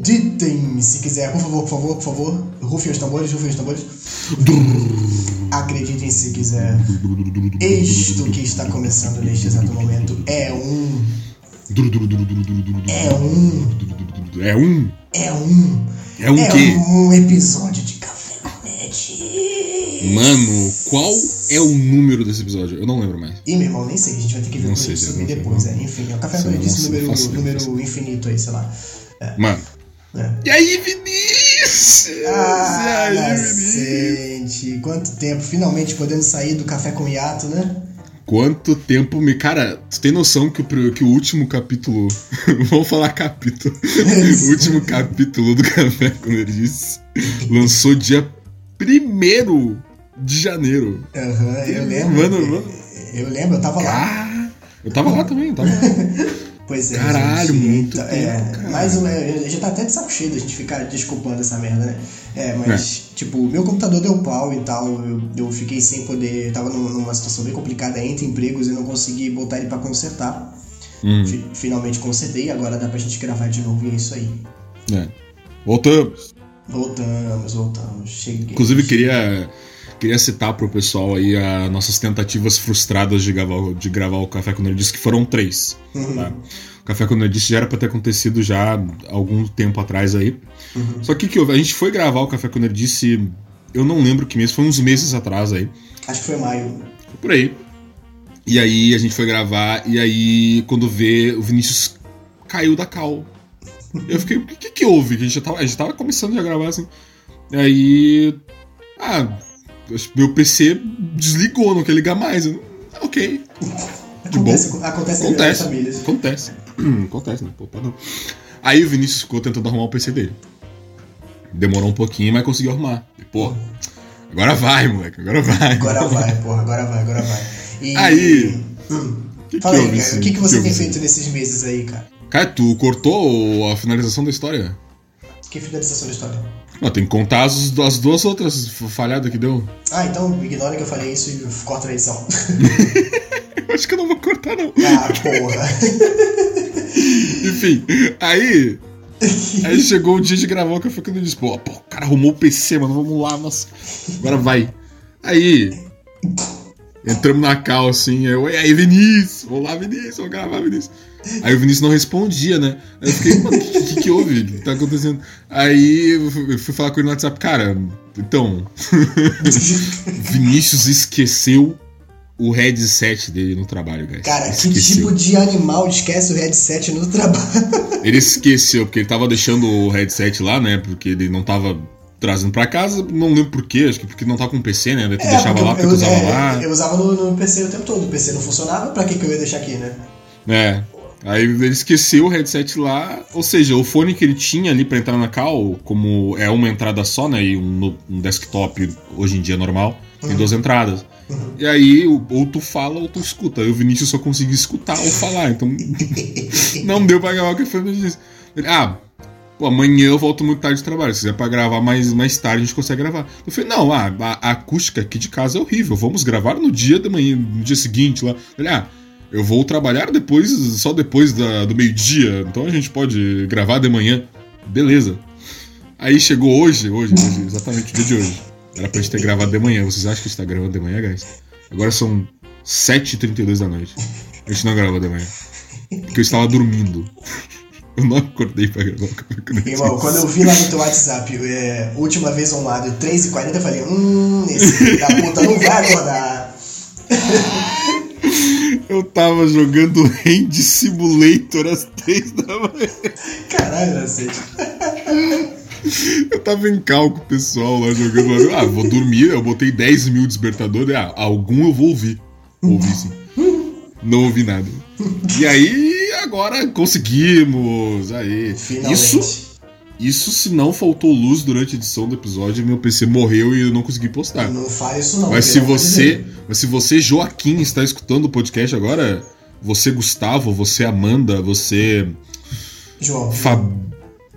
Acreditem, se quiser, por favor, por favor, por favor, rufem os tambores, rufem os tambores. Acreditem se quiser. Isto que está começando neste exato momento é um. É um. É um? É um. É um é quê? um episódio de Café com Net. Mano, qual é o número desse episódio? Eu não lembro mais. Ih, meu irmão, nem sei, a gente vai ter que ver Não sei, isso não sei, depois. não. É. Enfim, é o Café Isso com eu Net, não sei, número, número infinito aí, sei lá. Mano. É. E aí, Vinícius? Ah, e aí, Vinícius? nascente. Quanto tempo, finalmente podendo sair do café com hiato, né? Quanto tempo me. Cara, tu tem noção que o, que o último capítulo. Vamos falar capítulo. o último capítulo do Café com Nerdice lançou dia 1 de janeiro. Aham, eu lembro. Mano, mano. Eu lembro, eu tava lá. Ah, eu tava lá também, eu tava lá. Pois é. Caralho, gente, muito tempo, é, cara. Mais uma. Já tá até de saco cheio da gente ficar desculpando essa merda, né? É, mas, tipo, meu computador deu pau e tal. Eu, eu fiquei sem poder. Eu tava num- numa situação bem complicada entre empregos e não consegui botar ele pra consertar. Hum, Fi- Finalmente consertei, agora dá pra gente gravar de novo e é isso aí. é. Voltamos. Voltamos, voltamos. Cheguei. Inclusive, queria, queria citar pro pessoal aí as nossas tentativas frustradas de gravar, o- de gravar o Café com Nerdice, que foram três. Uhum, Tá? O Café com Nerdice já era pra ter acontecido já há algum tempo atrás aí. uhum. Só que o que houve? A gente foi gravar o Café com Nerdice, eu não lembro que mês, foi uns meses atrás aí. Acho que foi maio. Por aí. E aí a gente foi gravar, e aí quando vê, o Vinícius caiu da cal. Eu fiquei, o que, que, houve? A gente já tava, a gente tava começando a gravar assim. E aí. Ah, meu PC desligou, não quer ligar mais. Eu, ah, ok. De. Acontece, acontece, em Acontece. famílias. Acontece. Acontece, né? Pô, padrão. Aí o Vinícius ficou tentando arrumar o PC dele. Demorou um pouquinho, mas conseguiu arrumar. E, pô, agora vai, moleque, agora vai. Agora vai, porra, agora vai, agora vai. E... Aí. Hum. Que que Fala aí, houve, cara, assim? o que, que você houve, tem assim? feito nesses meses aí, cara? Cara, tu cortou a finalização da história? Que finalização da história? Não, tem que contar as, as duas outras falhadas que deu. Ah, então ignora que eu falei isso e corta a edição. Eu acho que eu não vou cortar, não. ah, porra. Enfim, aí. Aí chegou o dia de gravar que eu disse, pô, pô, o cara arrumou o PC, mano, vamos lá, nossa. Agora vai. Aí. Entramos na cal assim, eu, e aí, Vinícius? Olá, Vinícius, vou gravar, Vinícius. Aí o Vinícius não respondia, né? Aí eu fiquei, mano, o que, que, que houve? O que tá acontecendo? Aí eu fui- eu fui falar com ele no WhatsApp, cara, então. Vinícius esqueceu o headset dele no trabalho, guys. Cara, que Esqueceu. tipo de animal esquece o headset no trabalho? Ele esqueceu, porque ele tava deixando o headset lá, né? Porque ele não tava trazendo pra casa, não lembro por quê, acho que porque não tá com o PC, né? Daí tu deixava porque lá, porque tu eu, usava é, lá. eu usava no, no PC o tempo todo. O PC não funcionava, pra que, que eu ia deixar aqui, né? É. Aí ele esqueceu o headset lá, ou seja, o fone que ele tinha ali pra entrar na cal, como é uma entrada só, né? E um, um desktop hoje em dia normal, tem duas entradas. E aí, ou tu fala ou tu escuta. Aí o Vinícius só conseguia escutar ou falar, então não deu pra gravar o que foi disse. Ele, ah, pô, amanhã eu volto muito tarde de trabalho. Se quiser pra gravar mais, mais tarde, a gente consegue gravar. Eu falei, não, ah, a, a acústica aqui de casa é horrível. Vamos gravar no dia da manhã, no dia seguinte lá. Ele, ah, eu vou trabalhar depois, só depois da- do meio-dia. Então a gente pode gravar de manhã. Beleza. Aí chegou hoje, hoje, hoje, exatamente o dia de hoje. Era pra gente ter gravado de manhã. Vocês acham que a gente tá gravando de manhã, guys? Agora são 7h32 da noite. A gente não gravou de manhã. Porque eu estava dormindo. Eu não acordei pra gravar o. Irmão, quando eu vi lá no teu WhatsApp, é, última vez online, 3h40, eu falei, hum, esse da puta não vai acordar. Eu tava jogando Hand Simulator às 3 da manhã. Caralho, Nacete. Eu tava em cal com o pessoal lá jogando. Ah, vou dormir, eu botei 10 mil despertadores. Ah, algum eu vou ouvir. Ouvi sim. Não ouvi nada. E aí, agora conseguimos. Aí. Finalmente. Isso, isso se não faltou luz durante a edição do episódio, meu PC morreu e eu não consegui postar. Não fale isso não. Mas se você, mas se você, Joaquim, está escutando o podcast agora, você, Gustavo, você, Amanda, você, João, Fab...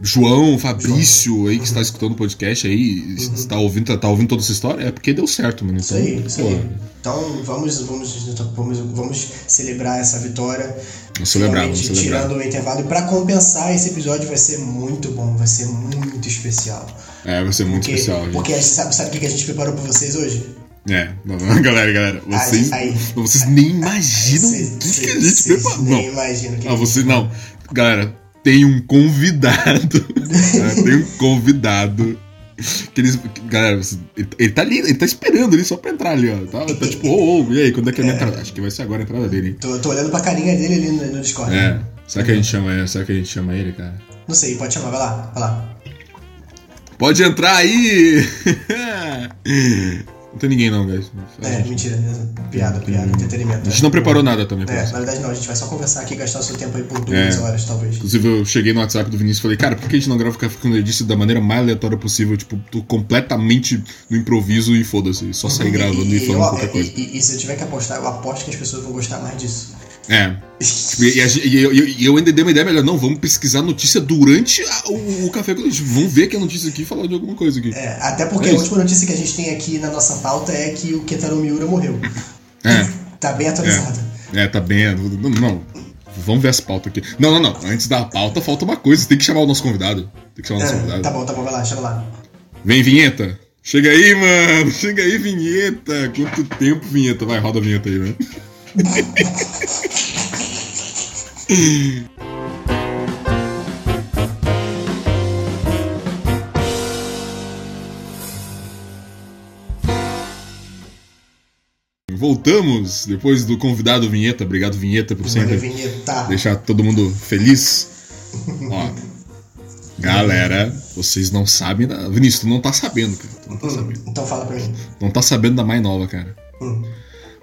João, Fabrício aí que está escutando o podcast aí, está ouvindo, tá, ouvindo toda essa história, é porque deu certo, mano. Isso Então, aí, isso aí. Então vamos, vamos, vamos, vamos celebrar essa vitória. Vamos celebrar, vamos celebrar. tirando o intervalo. E pra compensar, esse episódio vai ser muito bom, vai ser muito especial. É, vai ser muito Porque, especial, gente. porque a gente sabe, sabe o que a gente preparou pra vocês hoje? É, não, não, galera, galera, vocês, Aí, aí. vocês nem imaginam o que, que a gente preparou. nem Não, imaginam o que ah, você não. Galera, tem um convidado. Cara, tem um convidado. Que eles, galera, ele, tá ali, ele tá esperando ali só pra entrar ali, ó. Tá, tá tipo, ô, ô, e aí, quando é que é a minha entrada? Acho que vai ser agora a entrada dele, hein? Tô, tô olhando pra carinha dele ali no, no Discord. É. Será que a gente chama ele? Será que a gente chama ele, cara? Não sei, pode chamar, vai lá, vai lá. Pode entrar aí! Não tem ninguém não, guys. É, mentira, piada, piada, entretenimento. A gente não preparou nada também É, na verdade não, a gente vai só conversar aqui e gastar o seu tempo aí por duas É. horas, talvez. Inclusive, eu cheguei no WhatsApp do Vinícius e falei, cara, por que a gente não grava o Café com Nerdice da maneira mais aleatória possível? Tipo, tô completamente no improviso e foda-se. Só sair gravando e, falando ó, qualquer coisa. E, e- e se eu tiver que apostar, eu aposto que as pessoas vão gostar mais disso. É. E, e eu, e eu- ainda dei uma ideia melhor. Não, vamos pesquisar notícia durante a- o, o Café com Nerdice. Vamos ver que a notícia aqui e falar de alguma coisa aqui. É, até porque É a última notícia que a gente tem aqui na nossa pauta é que o Kentaro Miura morreu. É. Tá bem atualizado. É, tá bem. Não, não. Vamos ver as pautas aqui. Não, não, não. Antes da pauta, falta uma coisa. Tem que chamar o nosso convidado. Tem que chamar o nosso É, convidado. tá bom, tá bom, vai lá, chama lá. Vem, vinheta. Chega aí, mano. Chega aí, vinheta. Quanto tempo, vinheta? Vai, roda a vinheta aí, né? Voltamos depois do convidado Vinheta. Obrigado, Vinheta, por sempre vinheta. deixar todo mundo feliz. Ó, galera, vocês não sabem da. Vinícius, tu não tá sabendo, cara. Tu não tá sabendo. Então fala pra mim. Não tá sabendo da mais nova, cara. Hum.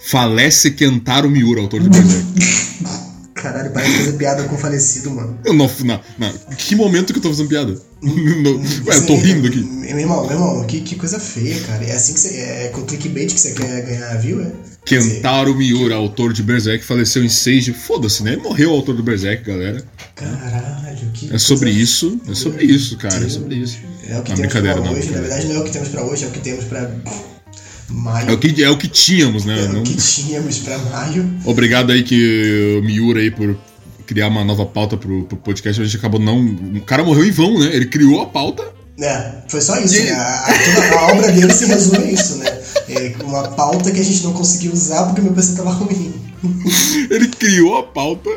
Falece Kentaro Miura, autor de Berserk. Caralho, parece fazer piada com o falecido, mano. Eu não, não, não. Que momento que eu tô fazendo piada? Não- Ué, eu tô rindo aqui. Meu irmão, meu irmão, que, que coisa feia, cara. É assim que você. É com clickbait que você quer ganhar view, é? Kentaro Miura, autor de Berserk, faleceu em 6 de. Foda-se, né? Morreu, o autor do Berserk, galera. Caralho, que. É sobre coisa- isso. É sobre isso, cara. É sobre isso. É o que Não, temos pra hoje. Na verdade, não é o que temos pra hoje, é o que temos pra maio. É o que, é o que tínhamos, né? É Não- o que tínhamos pra maio. Obrigado aí que o Miura aí por criar uma nova pauta pro, pro podcast. A gente acabou não. O cara morreu em vão, né? Ele criou a pauta. É, foi só isso, né? A, a- toda a obra dele se resume a isso, né? É uma pauta que a gente não conseguiu usar porque meu PC tava ruim. Ele criou a pauta.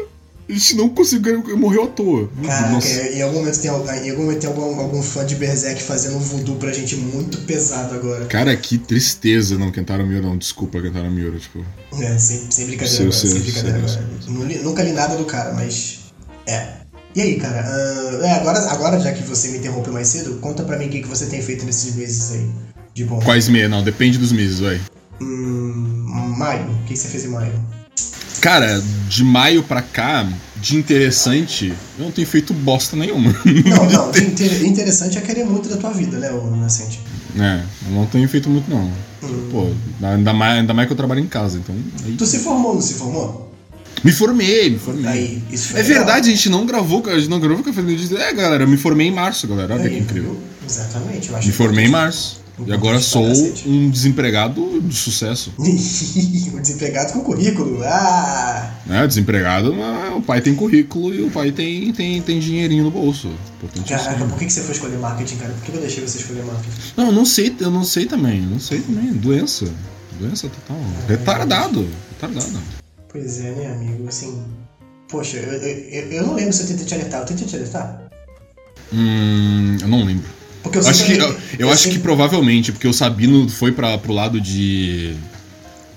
A gente não conseguiu. Ele morreu à toa. Caraca, Nossa. em algum momento tem, em algum, momento tem algum, algum fã de Berserk fazendo um voodoo pra gente muito pesado agora. Cara, que tristeza. Não, Kentaro Miura, não. Desculpa, Kentaro Miura. Tipo, É, sem, sem brincadeira Seu, agora, seu, sem brincadeira seu, agora. Li- nunca li nada do cara, mas. É. E aí, cara? ah, é, agora, agora, já que você me interrompeu mais cedo, conta pra mim o que, que você tem feito nesses meses aí. De bom. quais meses? Não, depende dos meses, vai. Hum, maio. O que você fez em maio? Cara, de maio pra cá, de interessante, eu não tenho feito bosta nenhuma. Não, não. de inter- interessante é querer muito da tua vida, né, ô Nascente? É, eu não tenho feito muito, não. Hum. Pô, ainda mais, ainda mais que eu trabalho em casa, então. aí- Tu se formou, não se formou? Me formei, me formei. Aí, É legal. verdade, a gente não gravou, a gente não gravou o Café do Dia. É, galera, eu me formei em março, galera. Olha Aí, que incrível. Exatamente. Eu acho Me formei em março. Um E agora pouquinho sou um desempregado de sucesso. o desempregado com currículo. Ah! Né? Desempregado, mas o pai tem currículo e o pai tem, tem, tem dinheirinho no bolso. Caraca, por que que você foi escolher marketing, cara? Por que eu deixei você escolher marketing? Não, eu não sei, eu não sei também. Não sei também. Doença. Doença total. Retardado. Retardado. Pois é, né, amigo? Assim. Poxa, eu, eu, eu- eu não lembro se eu tentei te alertar. Eu tentei te alertar? Hum, eu não lembro. Porque eu, acho que, eu, eu acho que sempre- provavelmente, porque o Sabino foi pra, pro lado de.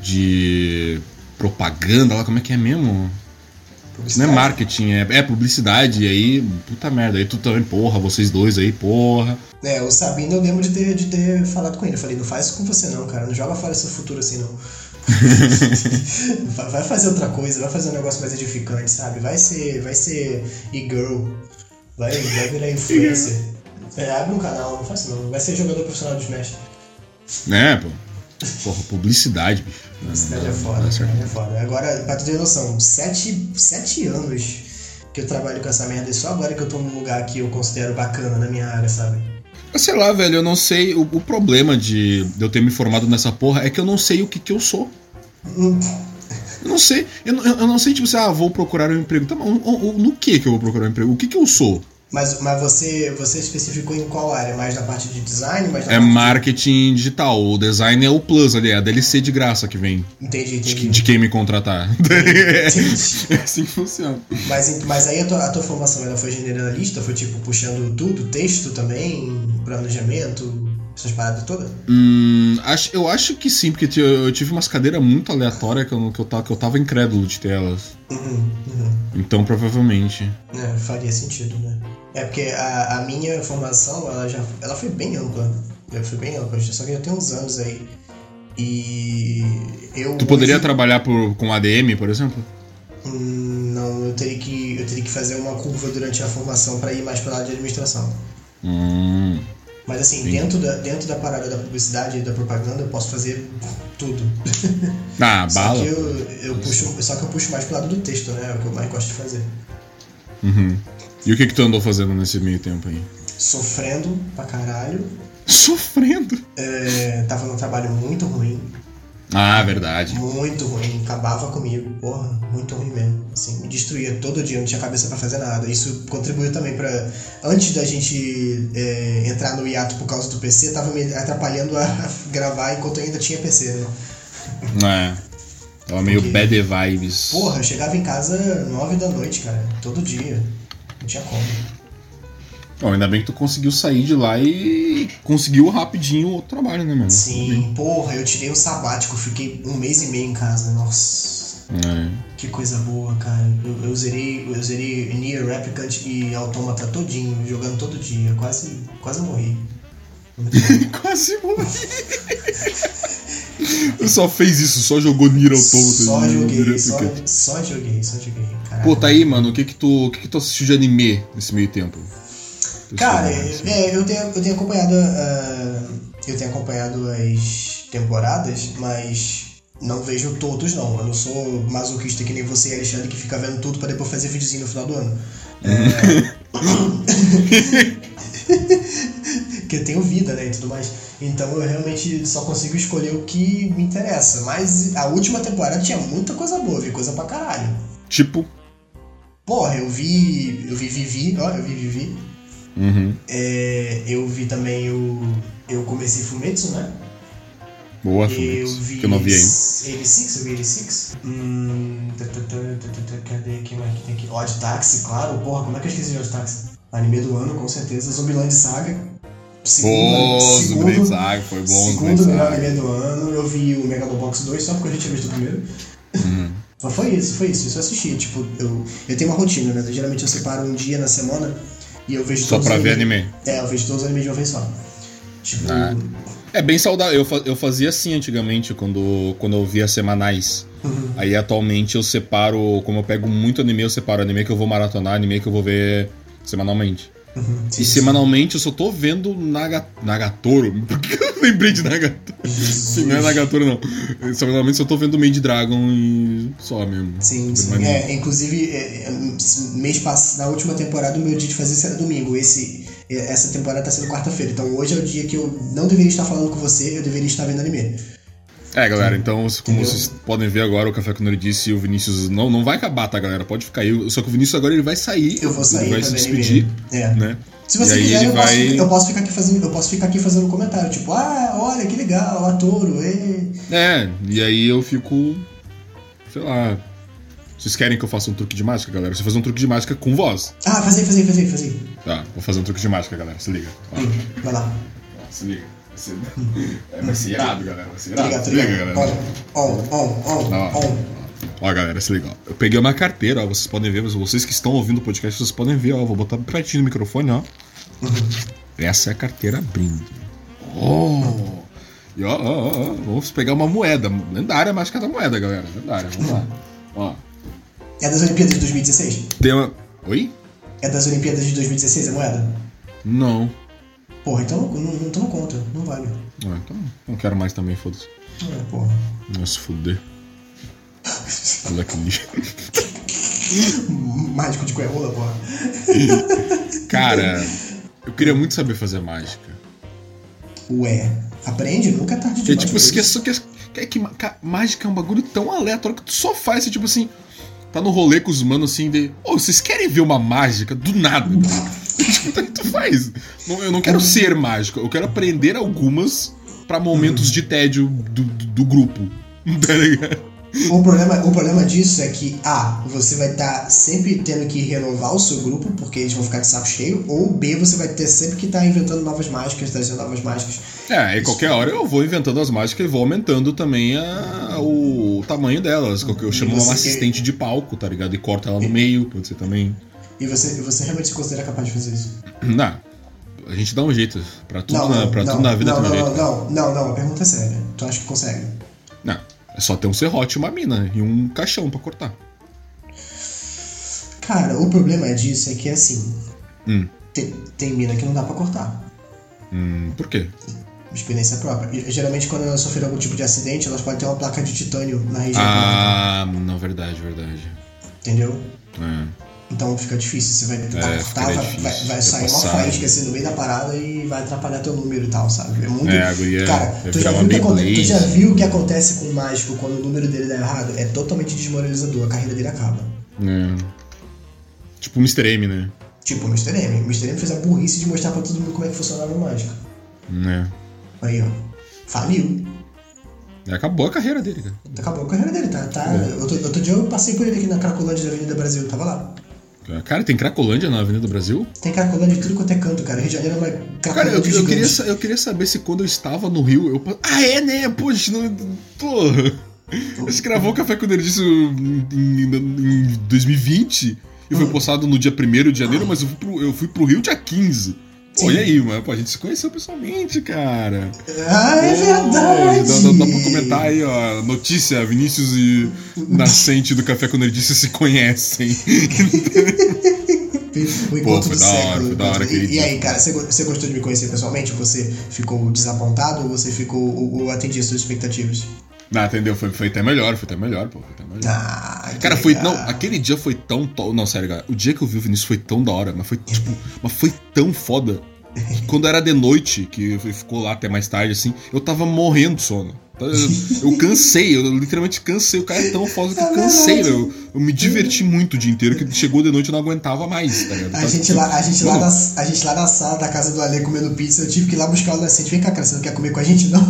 de. propaganda lá, como é que é mesmo? Não é marketing, é, é publicidade, e aí, puta merda, aí tu também, porra, vocês dois aí, porra. É, o Sabino eu lembro de ter, de ter falado com ele. Eu falei, não faz isso com você não, cara. Não joga fora seu futuro assim, não. vai vai fazer outra coisa, vai fazer um negócio mais edificante, sabe? Vai ser. Vai ser e-girl. Vai, vai virar influencer. É, abre um canal, não faz isso não. Vai ser jogador profissional de Smash. Né, pô? Porra, publicidade, bicho. Não, Cidade não, é foda, é foda. Agora, pra tu ter noção, sete, sete anos que eu trabalho com essa merda e só agora que eu tô num lugar que eu considero bacana na minha área, sabe? Mas sei lá, velho, eu não sei. O, o problema de, de eu ter me formado nessa porra é que eu não sei o que, que eu sou. Eu não sei. Eu, não- eu não sei, tipo, assim, ah, vou procurar um emprego. Tá, o- no que que eu vou procurar um emprego? O que que eu sou? Mas, mas você, você especificou em qual área? Mais na parte de design? Mais É marketing digital. O design é o plus ali, é a DLC de graça que vem. De... Entendi, De, entendi. de quem me contratar. Entendi. É assim que funciona. Mas, mas aí a tua, a tua formação ela foi generalista? Foi tipo puxando tudo? Texto também? Planejamento? Essas paradas todas? Hum, acho, eu acho que sim, porque eu, tive umas cadeiras muito aleatórias que eu, que, eu tava, que eu tava incrédulo de ter elas. Uhum, uhum. Então, provavelmente. É, faria sentido, né? É porque a, a minha formação, ela já ela foi bem ampla. Eu fui bem ampla, só que já tem uns anos aí. E eu. Tu poderia hoje- trabalhar por, com ADM, por exemplo? Hum, Não, eu teria que eu teria que fazer uma curva durante a formação para ir mais para lado de administração. Hum. Mas assim, Entendi. dentro da, dentro da parada da publicidade e da propaganda, eu posso fazer tudo. Ah, só bala. que eu, eu puxo, só que eu puxo mais pro lado do texto, né? É o que eu mais gosto de fazer. Uhum. E o que que tu andou fazendo nesse meio tempo aí? Sofrendo pra caralho. Sofrendo. É, tava num trabalho muito ruim. Ah, verdade. Muito ruim, acabava comigo, porra, muito ruim mesmo. Assim, me destruía todo dia, não tinha cabeça pra fazer nada. Isso contribuiu também pra. Antes da gente é, entrar no hiato por causa do PC, tava me atrapalhando a gravar enquanto eu ainda tinha PC, né? É. Tava meio Porque- bad vibes. Porra, eu chegava em casa nove da noite, cara, todo dia. Não tinha como. Bom, ainda bem que tu conseguiu sair de lá e conseguiu rapidinho outro trabalho, né, mano? Sim, porra, eu tirei um sabático, fiquei um mês e meio em casa, nossa. É. Que coisa boa, cara. Eu, eu zerei, eu zerei Nier Replicant e Automata todinho, jogando todo dia. Quase, quase morri. Quase morri. só fez isso, só jogou Nier Automata. só joguei, só, só joguei, só joguei. Caraca. Pô, tá aí, mano. O que que tu, o que que tu assistiu de anime nesse meio tempo? Cara, Assim. é, eu, tenho, eu tenho acompanhado. ah, eu tenho acompanhado as temporadas, mas não vejo todos não. Eu não sou masoquista que nem você, Alexandre, que fica vendo tudo pra depois fazer videozinho no final do ano. É... que eu tenho vida, né, e tudo mais. Então eu realmente só consigo escolher o que me interessa. Mas a última temporada tinha muita coisa boa, vi coisa pra caralho. Tipo. Porra, eu vi. Eu vi Vivi, ó, eu vi Vivi. Uhum. É, eu vi também o. Eu comecei Fumetsu, né? Boa, Eu vi. que eu não vi ainda. 86, eu vi 86. Hum. tá, tá, tá, Cadê? Quem mais que tem aqui? Odd Taxi, claro. Porra, como é que eu esqueci de Odd Taxi? Anime do ano, com certeza. Zumbiland Saga. Pô, Zumbiland Saga, foi bom, Segundo melhor anime do ano. Eu vi o Megalobox 2 só porque eu já tinha visto o primeiro. Uhum. Mas foi isso, foi isso. Isso eu assisti. Tipo, eu, eu tenho uma rotina, né? Geralmente eu separo um dia na semana e eu vejo Só pra ver animes- anime. É, eu vejo todos os animes de uma vez só. Tipo, Ah. É bem saudável. Eu, fa- eu fazia assim antigamente, quando, quando eu via semanais. Uhum. Aí atualmente eu separo, como eu pego muito anime, eu separo anime que eu vou maratonar, anime que eu vou ver semanalmente. Uhum, sim, E sim. semanalmente eu só tô vendo Naga, Nagatoro. Por que eu lembrei de Nagatoro? Não é Nagatoro, não. Semanalmente eu só tô vendo Made Dragon e só mesmo. Sim, sim. É, inclusive, é, é, mês passado, na última temporada, o meu dia de fazer isso era domingo. Esse, é, essa temporada tá sendo quarta-feira. Então hoje é o dia que eu não deveria estar falando com você, eu deveria estar vendo anime. É, galera, então, como Entendeu? vocês podem ver agora, o Café com Nerd e o Vinícius não, não vai acabar, tá, galera? Pode ficar aí. Só que o Vinícius agora ele vai sair. Eu vou sair Ele vai se despedir. É. né? Se você E quiser, eu, posso, vai- eu posso ficar aqui fazendo, eu posso ficar aqui fazendo um comentário, tipo, ah, olha que legal, Atoro, ê. É, e aí eu fico. Sei lá. Vocês querem que eu faça um truque de mágica, galera? Você fazer um truque de mágica com voz. Ah, fazei, fazei, fazei, fazei. Tá, vou fazer um truque de mágica, galera. Se liga. Ó, vai lá. se liga. Vai ser, é, vai ser irado, galera. Vai ser irado. liga, galera. On, on, on, on, ó, galera, se liga, ó. Eu peguei uma carteira, ó. Vocês podem ver, mas vocês que estão ouvindo o podcast, vocês podem ver, ó. Vou botar pertinho no microfone, ó. Essa é a carteira abrindo. Oh! E ó, ó, ó, vamos pegar uma moeda. Lendária mágica da moeda, galera. Lendária, vamos lá. Ó. É das Olimpíadas de 2016? Tem uma. Oi? É das Olimpíadas de 2016 a moeda? Não. Porra, então não, não, então não conta, não vale. Ah, então não quero mais também, foda-se. É, porra. Nossa, fuder. Olha que lixo. Mágico de coerrola, porra. Cara, eu queria muito saber fazer mágica. Ué, aprende, nunca é tarde demais. tipo, pra que, isso. que, que, que, que mágica é um bagulho tão aleatório que tu só faz, tipo assim, tá no rolê com os manos assim, de. Ô, vocês querem ver uma mágica? Do nada. Tipo, tá, tu faz. Não, eu não quero ser mágico, eu quero aprender algumas pra momentos de tédio do, do, do grupo. Tá ligado? O problema, o problema disso é que, A, você vai estar sempre tendo que renovar o seu grupo, porque eles vão ficar de saco cheio, ou B, você vai ter sempre que estar inventando novas mágicas, trazendo novas mágicas. É, aí qualquer hora eu vou inventando as mágicas e vou aumentando também a, o tamanho delas. Eu chamo uma assistente de palco, tá ligado? E corta ela no meio, pode ser também. E você, você realmente se considera capaz de fazer isso? Não. A gente dá um jeito. Pra tudo, não, na, pra não, tudo na vida não, tem um não, jeito. não, não, não, a pergunta é séria. Tu acha que consegue? Não. É só ter um serrote, uma mina e um caixão pra cortar. Cara, o problema disso é que, assim, Hum. tem, tem mina que não dá pra cortar. Hum, por quê? Experiência própria. Geralmente, quando elas sofreram algum tipo de acidente, elas podem ter uma placa de titânio na região. Ah, não, verdade, verdade. Entendeu? É. Então fica difícil, você vai tentar É, cortar, vai, vai, vai sair uma faísca assim no meio da parada e vai atrapalhar teu número e tal, sabe? É muito. É, guria Cara, vai tu já, viu que tu já viu o que acontece com o mágico quando o número dele dá errado? É totalmente desmoralizador, a carreira dele acaba. É. Tipo o Mr. M, né? Tipo o Mr. M. O Mr. M fez a burrice de mostrar pra todo mundo como é que funcionava o mágico. É. Aí, ó. Faliu. Acabou a carreira dele, cara. Acabou a carreira dele, tá? tá É. outro, outro dia eu passei por ele aqui na Cracolândia da Avenida Brasil, tava lá. Cara, tem Cracolândia na Avenida do Brasil? Tem Cracolândia de tudo quanto é canto, cara. Rio de Janeiro é uma Cara, eu, eu, queria, eu queria saber se quando eu estava no Rio, eu. Ah, é, né? Pô, a gente não. Porra. A gente gravou o Café com Nerdice em, em, em 2020 e foi postado no dia 1 de janeiro, mas eu fui pro, eu fui pro Rio dia 15. Pô, e aí, mano? Pô, a gente se conheceu pessoalmente, cara. Ah, é Pô, verdade! Dá, dá, dá pra comentar aí, ó. Notícia: Vinícius e Nascente do Café com Nerdice se conhecem. O encontro foi do da hora, século. da hora E- e, aí, cara, você gostou de me conhecer pessoalmente? Você ficou desapontado ou você ficou ou, ou atendia suas expectativas? Não, entendeu? Foi, foi até melhor, foi até melhor, pô. Foi até melhor. Ah, Cara, foi. Não, aquele dia foi tão. to- Não, sério, cara. O dia que eu vi o Vinícius foi tão da hora, mas foi tipo. Mas foi tão foda. que Quando era de noite, que ficou lá até mais tarde, assim, eu tava morrendo de sono. Eu, eu cansei, eu literalmente cansei. O cara é tão foda que eu cansei, verdade. Eu, me diverti muito o dia inteiro, que chegou de noite eu não aguentava mais, tá ligado? A Tava, gente, lá, a, gente lá "Mano, na, a gente lá na sala da casa do Ale comendo pizza, eu tive que ir lá buscar o adolescente. Vem cá, cara, você não quer comer com a gente, não?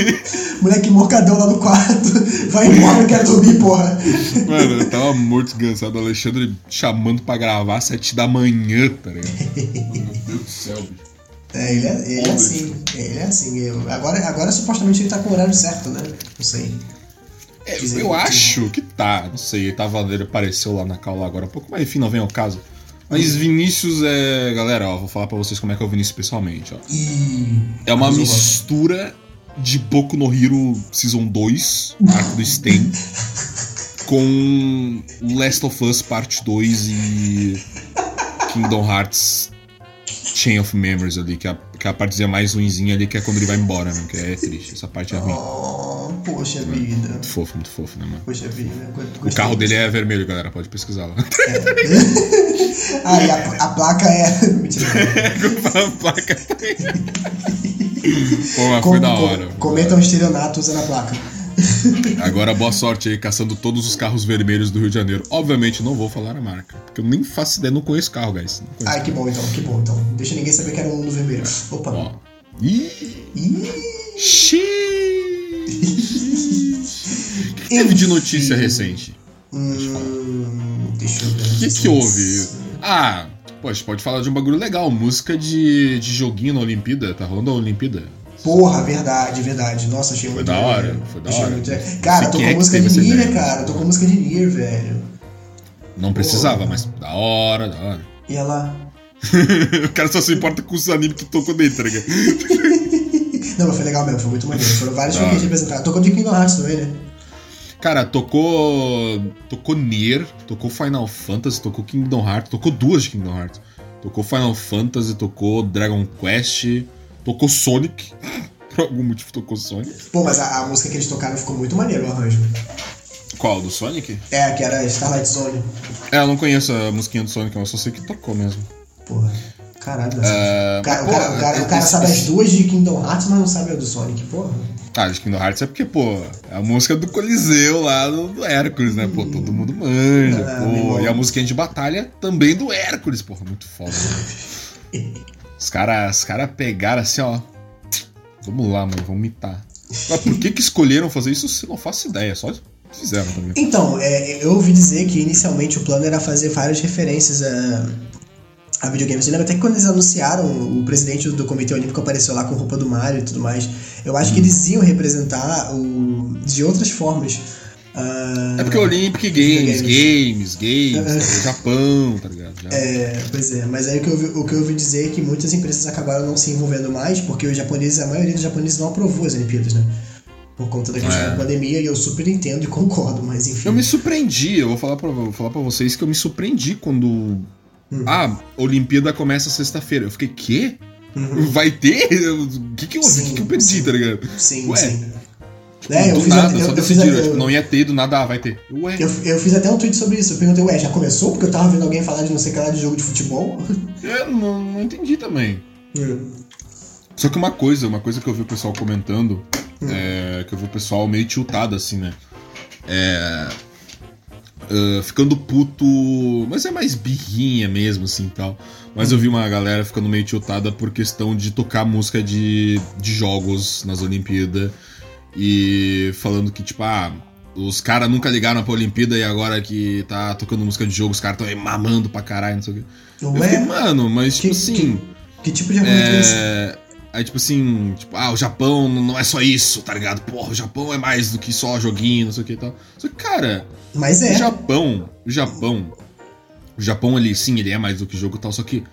Moleque morcadão lá no quarto. Vai embora, eu quero dormir, porra. Mano, eu tava morto cansado. O Alexandre chamando pra gravar às sete da manhã, tá ligado? Meu Deus do céu, bicho. É, ele é, ele é assim. Ele é assim. Eu, agora, agora supostamente ele tá com o horário certo, né? Não sei. É, eu acho que tá, não sei, ele, tava, ele apareceu lá na cal lá agora há pouco, mas enfim, não vem ao caso. Mas Uhum. Vinícius é. Galera, ó, vou falar pra vocês como é que é o Vinícius pessoalmente, ó. É uma mistura de Boku no Hero Season 2, arco do Sten, com Last of Us Parte 2 e Kingdom Hearts Chain of Memories ali, que é a, que é a partezinha mais ruimzinha ali, que é quando ele vai embora, né? Que é triste, essa parte é ruim. Oh, poxa vida. Muito fofo, muito fofo, né, mano? Poxa vida. O carro dele é vermelho, galera, pode pesquisar lá. Ah, e a, a placa é. Mentira. a placa Pô, mas foi da hora. Cometa um estelionato usando a placa. Agora, boa sorte aí caçando todos os carros vermelhos do Rio de Janeiro. Obviamente, não vou falar a marca, porque eu nem faço ideia, não conheço carro, guys. Conheço. Ai, que bom então, que bom então. Deixa ninguém saber que era um mundo vermelho. Opa. Ó. Ih, Ih, xiii. O que teve de notícia recente? hum, deixa eu ver. O que, que houve? Ah, pô, a gente pode falar de um bagulho legal. Música de, de joguinho na Olimpíada. Tá rolando a Olimpíada? Porra, verdade, verdade. Nossa, achei Foi muito da hora, foi da Achei hora. muito Cara, tô com é que música de Nier, cara. Tô com música de Nier, velho. Não precisava, mas da hora, da hora. E ela. o cara só se importa com os animes que tocou dentro, tá ligado? Não, mas foi legal mesmo, foi muito maneiro. Foram vários joguinhos hora. representados. Tocou de Kingdom Hearts também, né? Cara, tocou. Tocou Nier, tocou Final Fantasy, tocou Kingdom Hearts, tocou duas de Kingdom Hearts. Tocou Final Fantasy, tocou Dragon Quest, tocou Sonic. Por algum motivo tocou Sonic. Pô, mas a, a música que eles tocaram ficou muito maneiro o arranjo. Qual? Do Sonic? É, que era Starlight Zone. É, eu não conheço a musiquinha do Sonic, mas só sei que tocou mesmo. Porra. Caralho, uh, o cara, o cara, o cara, o cara sabe as duas de Kingdom Hearts, mas não sabe a do Sonic, porra. Ah, de Kingdom Hearts é porque, pô, é a música do Coliseu lá do, do Hércules, né? Pô, todo mundo manja, ah, pô. E a musiquinha de batalha também do Hércules, porra, muito foda. os caras os cara pegaram assim, ó. Vamos lá, mano, vamos imitar. Mas por que que escolheram fazer isso? Eu não faço ideia, só fizeram também. Então, é, eu ouvi dizer que inicialmente o plano era fazer várias referências a a videogames. Você lembra até que quando eles anunciaram, o presidente do Comitê Olímpico apareceu lá com roupa do Mario e tudo mais. Eu acho que eles iam representar o, de outras formas. Uh, é porque o Olympic Games, Games, Games, tá Japão, tá ligado? Já. É, pois é, mas aí o que, eu ouvi, o que eu ouvi dizer é que muitas empresas acabaram não se envolvendo mais, porque os japoneses, a maioria dos japoneses não aprovou as Olimpíadas, né? Por conta da questão é. da pandemia, e eu super entendo e concordo, mas enfim. Eu me surpreendi, eu vou falar pra, vou falar pra vocês que eu me surpreendi quando Uhum. Ah, Olimpíada começa sexta-feira. Eu fiquei, quê? Uhum. Vai ter? O que que eu, sim, que que eu perdi, sim. tá ligado? Sim, Ué, sim. É, eu fiz nada, até, eu, só decidiram, tipo, não ia ter, do nada, ah, vai ter. Ué. Eu, eu fiz até um tweet sobre isso. Eu perguntei, ué, já começou? Porque eu tava vendo alguém falar de não sei o que lá de jogo de futebol. Eu não, não entendi também. Uhum. Só que uma coisa, uma coisa que eu vi o pessoal comentando, hum. é, que eu vi o pessoal meio tiltado assim, né? É, uh, ficando puto. Mas é mais birrinha mesmo, assim tal. Mas eu vi uma galera ficando meio tiltada por questão de tocar música de, de jogos nas Olimpíadas. E falando que, tipo, ah, os caras nunca ligaram pra Olimpíada e agora que tá tocando música de jogo, os caras tão aí mamando pra caralho, não sei o quê. Ué? Eu fiquei, mano, mas tipo que, assim. Que, que, tipo de argumento é, é Aí, tipo assim, tipo, ah, o Japão não é só isso, tá ligado? Porra, o Japão é mais do que só joguinho, não sei o que e tal. Só que, cara, Mas é. o Japão, o Japão, o Japão ali, sim, ele é mais do que jogo e tal, só que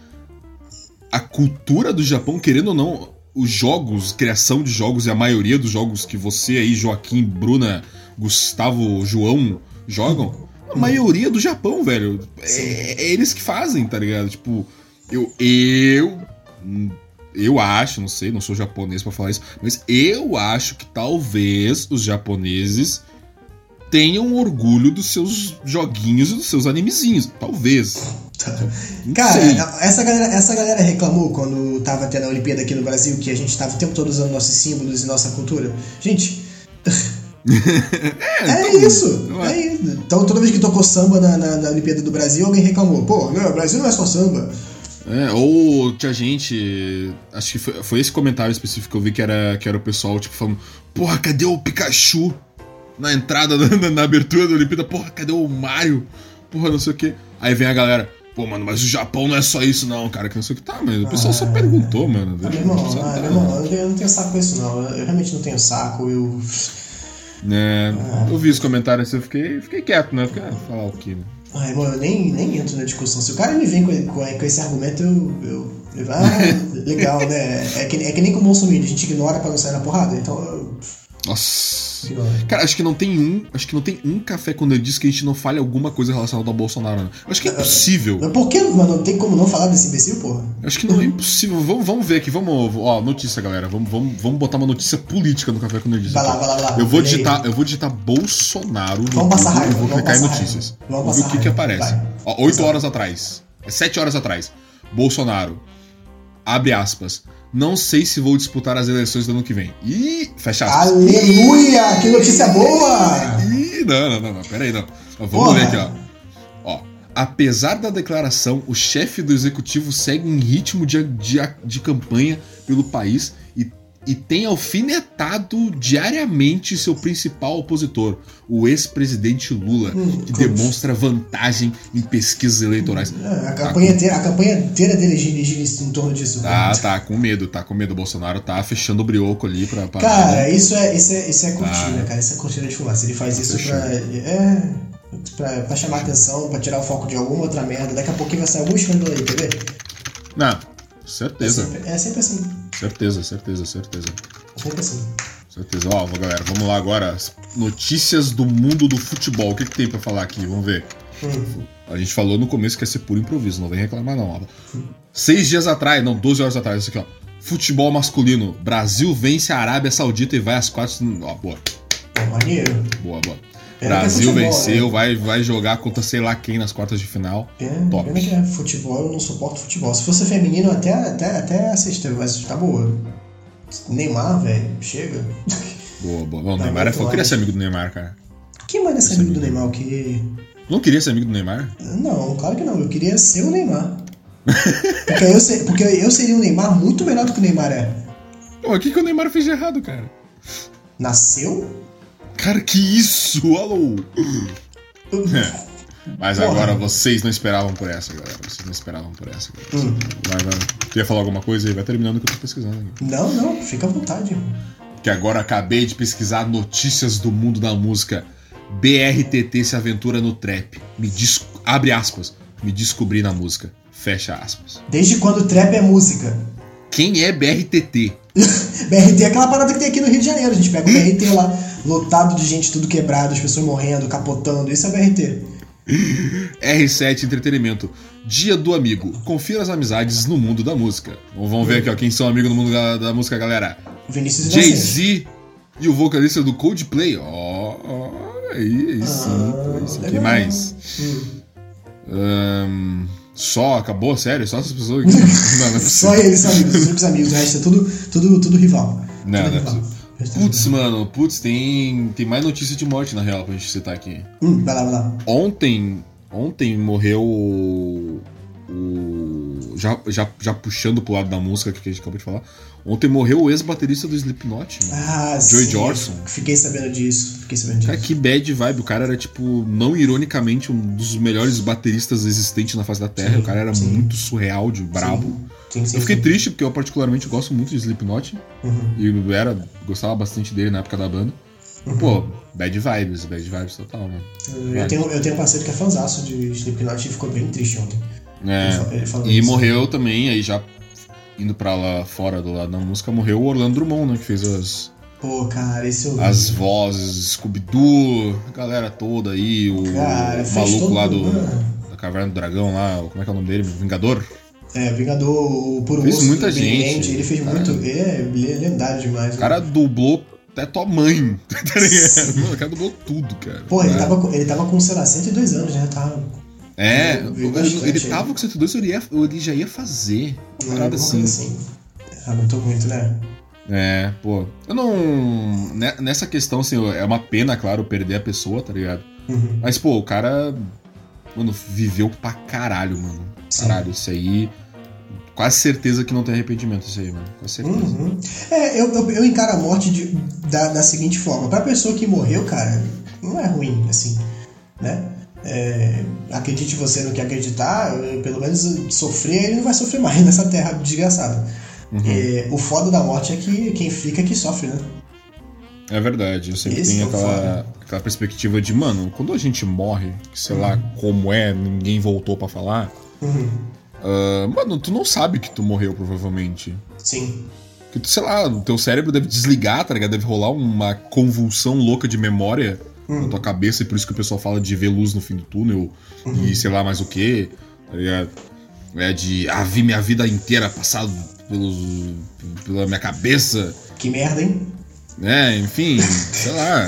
a cultura do Japão, querendo ou não, os jogos, criação de jogos e a maioria dos jogos que você aí, Joaquim, Bruna, Gustavo, João, jogam, a maioria do Japão, velho. É, é eles que fazem, tá ligado? Tipo, eu, eu eu acho, não sei, não sou japonês para falar isso, mas eu acho que talvez os japoneses tenham orgulho dos seus joguinhos e dos seus animezinhos. Talvez. Cara, essa galera, essa galera reclamou quando tava tendo a Olimpíada aqui no Brasil que a gente tava o tempo todo usando nossos símbolos e nossa cultura. Gente. é, é então, isso, é. é isso. Então toda vez que tocou samba na, na, na Olimpíada do Brasil, alguém reclamou. Pô, não, o Brasil não é só samba. É, ou tinha gente. Acho que foi, foi, esse comentário específico que eu vi que era, que era o pessoal, tipo, falando: Porra, cadê o Pikachu? Na entrada, na, na abertura da Olimpíada, porra, cadê o Mario? Porra, não sei o que. Aí vem a galera. Pô, mano, mas o Japão não é só isso, não, cara, que não sei o que. Tá, mas o pessoal ah, só perguntou, mano. Ah, meu irmão, ah, meu irmão eu, não tenho saco com isso, não. Eu, eu realmente não tenho saco, eu. É, ah. eu vi os comentários assim, eu fiquei, fiquei quieto, né? Fiquei, ah, falar o que, né? Ai, mano, eu nem, nem entro na discussão. Se o cara me vem com, com, com esse argumento, eu, eu, eu. Ah, legal, né? É que, é que nem com o Bolsonaro, a gente ignora pra não sair na porrada. Então eu. Nossa. Cara, acho que não tem um. Acho que não tem um café quando ele diz que a gente não fale alguma coisa relacionada ao Bolsonaro, né? Acho que é impossível. Mas por que, mano? Não tem como não falar desse imbecil, porra? Acho que não é impossível. Vamos, vamos ver aqui, vamos. Ó, notícia, galera. Vamos, vamos, vamos botar uma notícia política no café quando ele diz. Vai lá, vai lá, vai lá. Eu vou digitar, eu vou digitar Bolsonaro vamos passar raiva, eu vou clicar em notícias. Vamos, vamos ver o que, que aparece. Vai. Ó, 8 horas atrás. É 7 horas atrás. Bolsonaro. Abre aspas. Não sei se vou disputar as eleições do ano que vem. Ih, fecha aspas. Aleluia! Que notícia boa! Ih, não, não, não, não. Pera aí, não. Vamos Porra. ler aqui, ó. Ó. Apesar da declaração, o chefe do executivo segue em ritmo de, de, de campanha pelo país e tem alfinetado diariamente seu principal opositor, o ex-presidente Lula, hum, que demonstra vantagem em pesquisas eleitorais. É, a, campanha tá inteira, a campanha inteira dele gira em torno disso. Tá, né? tá, com medo, tá com medo. O Bolsonaro tá fechando o brioco ali pra. pra cara, isso é, isso é, isso é cortina, tá. cara. Isso é cortina de fumaça. Ele faz tá isso fechando. pra. É. Pra, pra chamar atenção, pra tirar o foco de alguma outra merda. Daqui a pouquinho vai sair algum escândalo aí, quer ver? Não, certeza. É sempre, é sempre assim. Certeza, certeza, certeza. Sempre assim. Certeza. Ó, galera, vamos lá agora. Notícias do mundo do futebol. O que, que tem para falar aqui? Vamos ver. Hum. A gente falou no começo que ia ser puro improviso, não vem reclamar não. Hum. Seis dias atrás, não, 12 horas atrás, isso aqui, ó. Futebol masculino. Brasil vence a Arábia Saudita e vai às quatro. Ó, boa. Pô, maneiro. Boa, boa. É, Brasil venceu, né? vai, vai jogar contra sei lá quem nas quartas de final. É, Top. Pena que é futebol, eu não suporto futebol. Se fosse feminino, até, até, até assistir, mas tá boa. Neymar, velho, chega. Boa, boa. O tá Neymar é, eu queria ser amigo do Neymar, cara. Quem manda ser amigo, do Neymar? Eu queria. Não queria ser amigo do Neymar? Não, claro que não. Eu queria ser o Neymar. porque, eu ser, porque eu seria o Neymar muito melhor do que o Neymar é. Pô, o que, que o Neymar fez de errado, cara? Nasceu? Cara, que isso? Alô! É. Mas Porra. agora vocês não esperavam por essa, galera. Vocês não esperavam por essa. Hum. Vai, vai. Queria falar alguma coisa aí? Vai terminando o que eu tô pesquisando aqui. Não, não, fica à vontade. Que agora acabei de pesquisar notícias do mundo da música. BRTT se aventura no trap. Me. Abre aspas. Me descobri na música. Fecha aspas. Desde quando o trap é música? Quem é BRTT? BRT é aquela parada que tem aqui no Rio de Janeiro. A gente pega o BRT lá, lotado de gente, tudo quebrado, as pessoas morrendo, capotando. Isso é BRT. R7 Entretenimento. Dia do Amigo. Confira as amizades no mundo da música. Vamos ver aqui, ó, quem são amigos no mundo da, da música, galera. Vinícius Jay-Z e o vocalista do Coldplay. Ó, oh, aí, aí sim. Ah, isso aqui mais. Hum. Um, só, acabou, sério? Só essas pessoas não, não é só eles amigos, os únicos amigos, o resto é tudo, tudo, tudo rival. Não, tudo não rival. Putz, mano, putz, tem, tem mais notícia de morte na real pra gente citar aqui. Hum, vai lá, vai lá. Ontem, ontem morreu o. o já, já, já puxando pro lado da música que a gente acabou de falar. Ontem morreu o ex-baterista do Slipknot, mano. Ah, Joey Jorson. Fiquei sabendo disso. Fiquei sabendo disso. Cara, que bad vibe. O cara era, tipo, não ironicamente, um dos melhores bateristas existentes na face da Terra. Sim, o cara era sim. muito surreal, de brabo. Sim, eu fiquei triste porque eu particularmente gosto muito de Slipknot. Uhum. E era, gostava bastante dele na época da banda. Uhum. Pô, bad vibes, bad vibes total, mano. Eu, tenho, eu tenho um parceiro que é fãzaço de Slipknot e ficou bem triste ontem. É, ele falou e isso. morreu também, aí já indo pra lá fora do lado da música, morreu o Orlando Drummond, né? Que fez as. Pô, cara, esse eu As vozes, Scooby-Doo, a galera toda aí, o, cara, o maluco lá do. Da Caverna do Dragão lá, como é que é o nome dele? Vingador? É, Vingador, o Puro Fez Gosto, muita gente. Ele fez cara, muito. Ele é, ele é lendário demais. O cara né? dublou até tua mãe, tá ligado? Mano, o cara dublou tudo, cara. Pô, ele, tava, ele tava com, sei lá, 102 anos, né? Tava é, ele, tava com 102, ele, ia, ele já ia fazer. Uma parada assim. assim. Aumentou muito, né? É, pô. Eu não. Né, nessa questão, assim, é uma pena, claro, perder a pessoa, tá ligado? Uhum. Mas, pô, o cara. Mano, viveu pra caralho, mano. Sim. Caralho, isso aí. Quase certeza que não tem arrependimento isso aí, mano. Quase certeza. Uhum. É, eu, eu, eu, encaro a morte de, da, da seguinte forma. Pra pessoa que morreu, cara, não é ruim, assim, né? É, acredite você no que acreditar, pelo menos sofrer, ele não vai sofrer mais nessa terra desgraçada. Uhum. É, o foda da morte é que quem fica é que sofre, né? É verdade, eu sempre Esse tenho é aquela, aquela perspectiva de, mano, quando a gente morre, sei uhum. lá como é, ninguém voltou para falar. Uhum. Uh, mano, tu não sabe que tu morreu, provavelmente. Sim. Que tu, sei lá, o teu cérebro deve desligar, tá ligado? Deve rolar uma convulsão louca de memória na tua cabeça, e por isso que o pessoal fala de ver luz no fim do túnel uhum. e sei lá mais o que, tá ligado? É de ah, vi minha vida inteira passado pelos, pela minha cabeça. Que merda, hein? É, enfim, sei lá,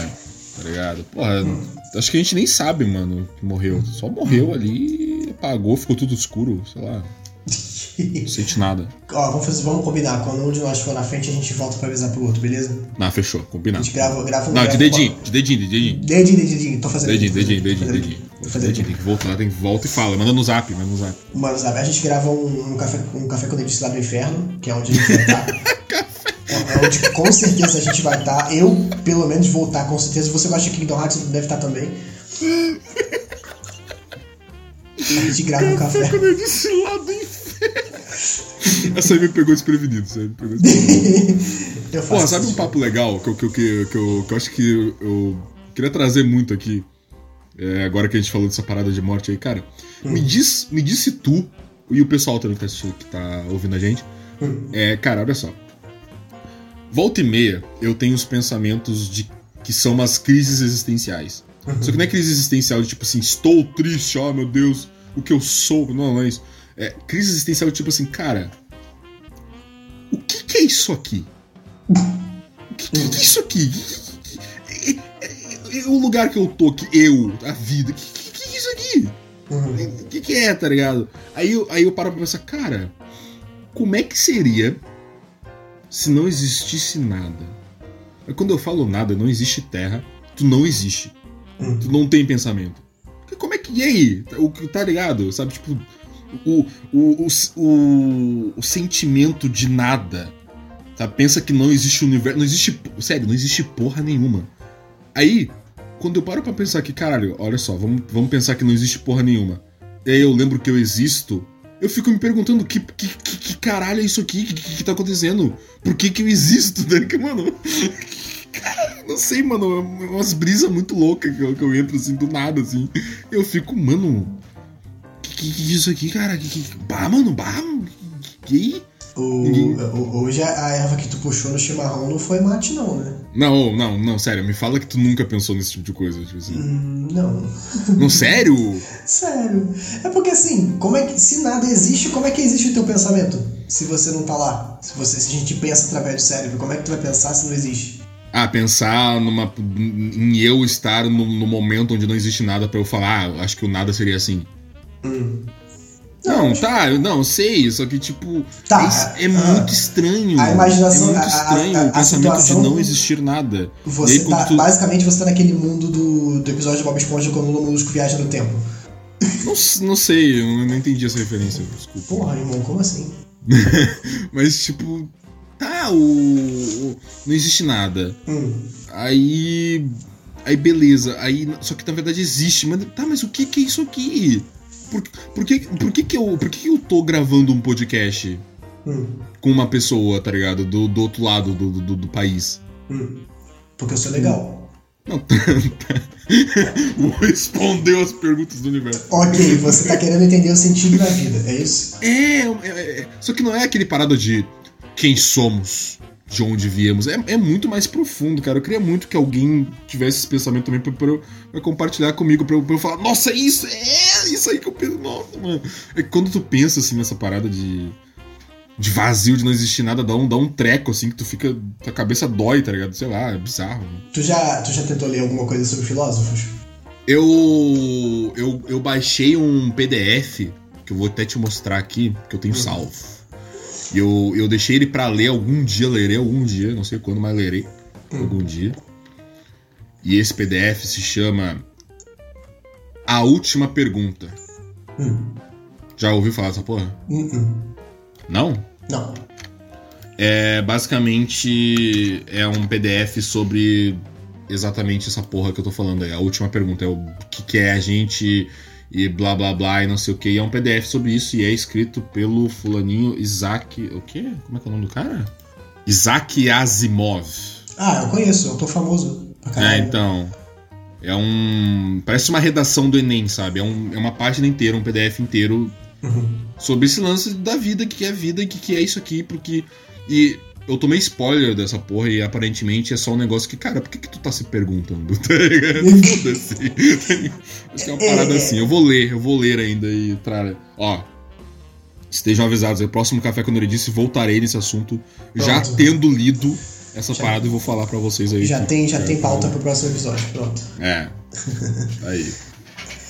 tá ligado? Porra, uhum. acho que a gente nem sabe, mano, que morreu. Só morreu ali, apagou, ficou tudo escuro, sei lá. Não sente nada. Ó, vamos, fazer, vamos combinar. Quando um de nós for na frente, a gente volta pra avisar pro outro, beleza? Não, fechou. Combinado. A gente grava, grava um Não, de dedinho, de dedinho, de dedinho. Dedinho, dedinho, Tô fazendo Dedinho, dedinho, dedinho, dedinho. Vou fazer dedinho. Tem que voltar, tem que volta e fala. Manda no zap, manda no zap. Manda no zap. A gente grava um, um, café, um café com dentista lá do inferno, que é onde a gente vai estar. é onde com certeza a gente vai estar. Eu, pelo menos, vou estar, com certeza. Você gosta de Kingdom Hearts, deve estar também. Gente grava um café. Café com dentista lá do inferno. Essa aí me pegou desprevenido, essa aí me pegou desprevenido. Porra, sabe um papo legal que eu, que, eu, que, eu, que eu acho que eu queria trazer muito aqui, é, agora que a gente falou dessa parada de morte aí, cara? Hum. Me, diz, me diz se tu, e o pessoal também que tá, que tá ouvindo a gente, hum. é, cara, olha só. Volta e meia, eu tenho os pensamentos de que são umas crises existenciais. Uhum. Só que não é crise existencial de tipo assim, estou triste, ó oh, meu Deus, o que eu sou. Não, não é isso. É, crise existencial tipo assim, cara, o que, que é isso aqui? O que, que, é isso aqui? o lugar que eu tô, que eu, a vida, que que, que é isso aqui? O uhum. que, que é, tá ligado? Aí, eu, aí eu paro pra pensar, cara, como é que seria se não existisse nada? Quando eu falo nada, não existe terra, tu não existe. Uhum. Tu não tem pensamento. E aí? O, tá ligado? Sabe, tipo. O, o, o, o, sentimento de nada. Sabe? Pensa que não existe universo. Não existe. Sério, não existe porra nenhuma. Aí, quando eu paro pra pensar que, caralho, olha só, vamos, vamos pensar que não existe porra nenhuma. E aí eu lembro que eu existo. Eu fico me perguntando que, que, que, que caralho é isso aqui? O que, que, que tá acontecendo? Por que, que eu existo? Que, mano. Cara, não sei, mano. É umas brisas muito loucas que eu, que eu entro assim do nada, assim. Eu fico, mano. Que que, é isso aqui, cara? Que, que, bah, mano, bah. Que? O, hoje a erva que tu puxou no chimarrão não foi mate, não, né? Não, não, não, sério, me fala que tu nunca pensou nesse tipo de coisa, tipo assim. Hum, não. Não, sério? sério. É porque assim, como é que. Se nada existe, como é que existe o teu pensamento? Se você não tá lá. Se, você, se a gente pensa através do cérebro, como é que tu vai pensar se não existe? Ah, pensar numa, em eu estar no, no momento onde não existe nada para eu falar, ah, acho que o nada seria assim. Hum. Não, tá, não, sei, só que tipo. Tá, é, é ah, muito estranho. A imaginação. É muito estranho a, a, a, o pensamento de não existir nada. Você aí, tá, tu... Basicamente você tá naquele mundo do, do episódio de Bob Esponja quando o Molusco viaja no tempo. Não, não sei, eu não entendi essa referência, desculpa. Porra, irmão, como assim? Mas tipo. Tá, o, o. Não existe nada. Hum. Aí. Aí beleza, aí. Só que na verdade existe, mas tá, mas o que, que é isso aqui? Por, por, que, por, que, que, eu, por que, que eu tô gravando um podcast hum. com uma pessoa, tá ligado? Do, do outro lado do, do, do país? Hum. Porque eu sou legal. Não, respondeu as perguntas do universo. Ok, você tá querendo entender o sentido da vida, é isso? É, é, é só que não é aquele parado de quem somos de onde viemos. É, é muito mais profundo, cara. Eu queria muito que alguém tivesse esse pensamento também pra, pra, pra compartilhar comigo, pra, pra, eu falar, nossa, é isso, é isso aí que eu penso. Nossa, mano. É quando tu pensa assim nessa parada de. De vazio, de não existir nada, dá um, dá um treco, assim, que tu fica. Tua cabeça dói, tá ligado? Sei lá, é bizarro. Mano. Tu já, tu já tentou ler alguma coisa sobre filósofos? Eu, eu. Eu baixei um PDF, que eu vou até te mostrar aqui, que eu tenho uhum. salvo eu, eu deixei ele para ler algum dia, lerei algum dia, não sei quando, mas lerei hum. algum dia. E esse PDF se chama A Última Pergunta. Hum. Já ouviu falar dessa porra? Hum, hum. Não? Não. É basicamente é um PDF sobre exatamente essa porra que eu tô falando aí. A última pergunta é o que, que é a gente e blá blá blá e não sei o que. E é um PDF sobre isso e é escrito pelo fulaninho Isaac. O quê? Como é que é o nome do cara? Isaac Asimov. Ah, eu conheço, eu tô famoso pra caralho. É, então. É um. Parece uma redação do Enem, sabe? É, um, é uma página inteira, um PDF inteiro uhum. sobre esse lance da vida, que é a vida e que, que é isso aqui, porque. E eu tomei spoiler dessa porra e aparentemente é só um negócio que, cara, por que, que tu tá se perguntando? Tá Foda-se. Acho que é uma parada é. assim. Eu vou ler, eu vou ler ainda e trará. Ó. Estejam avisados, o próximo Café quando ele disse, voltarei nesse assunto, Pronto. já tendo lido essa já, parada e vou falar para vocês aí. Já tem, já é, tem pauta pro próximo episódio, pronto. É. Aí.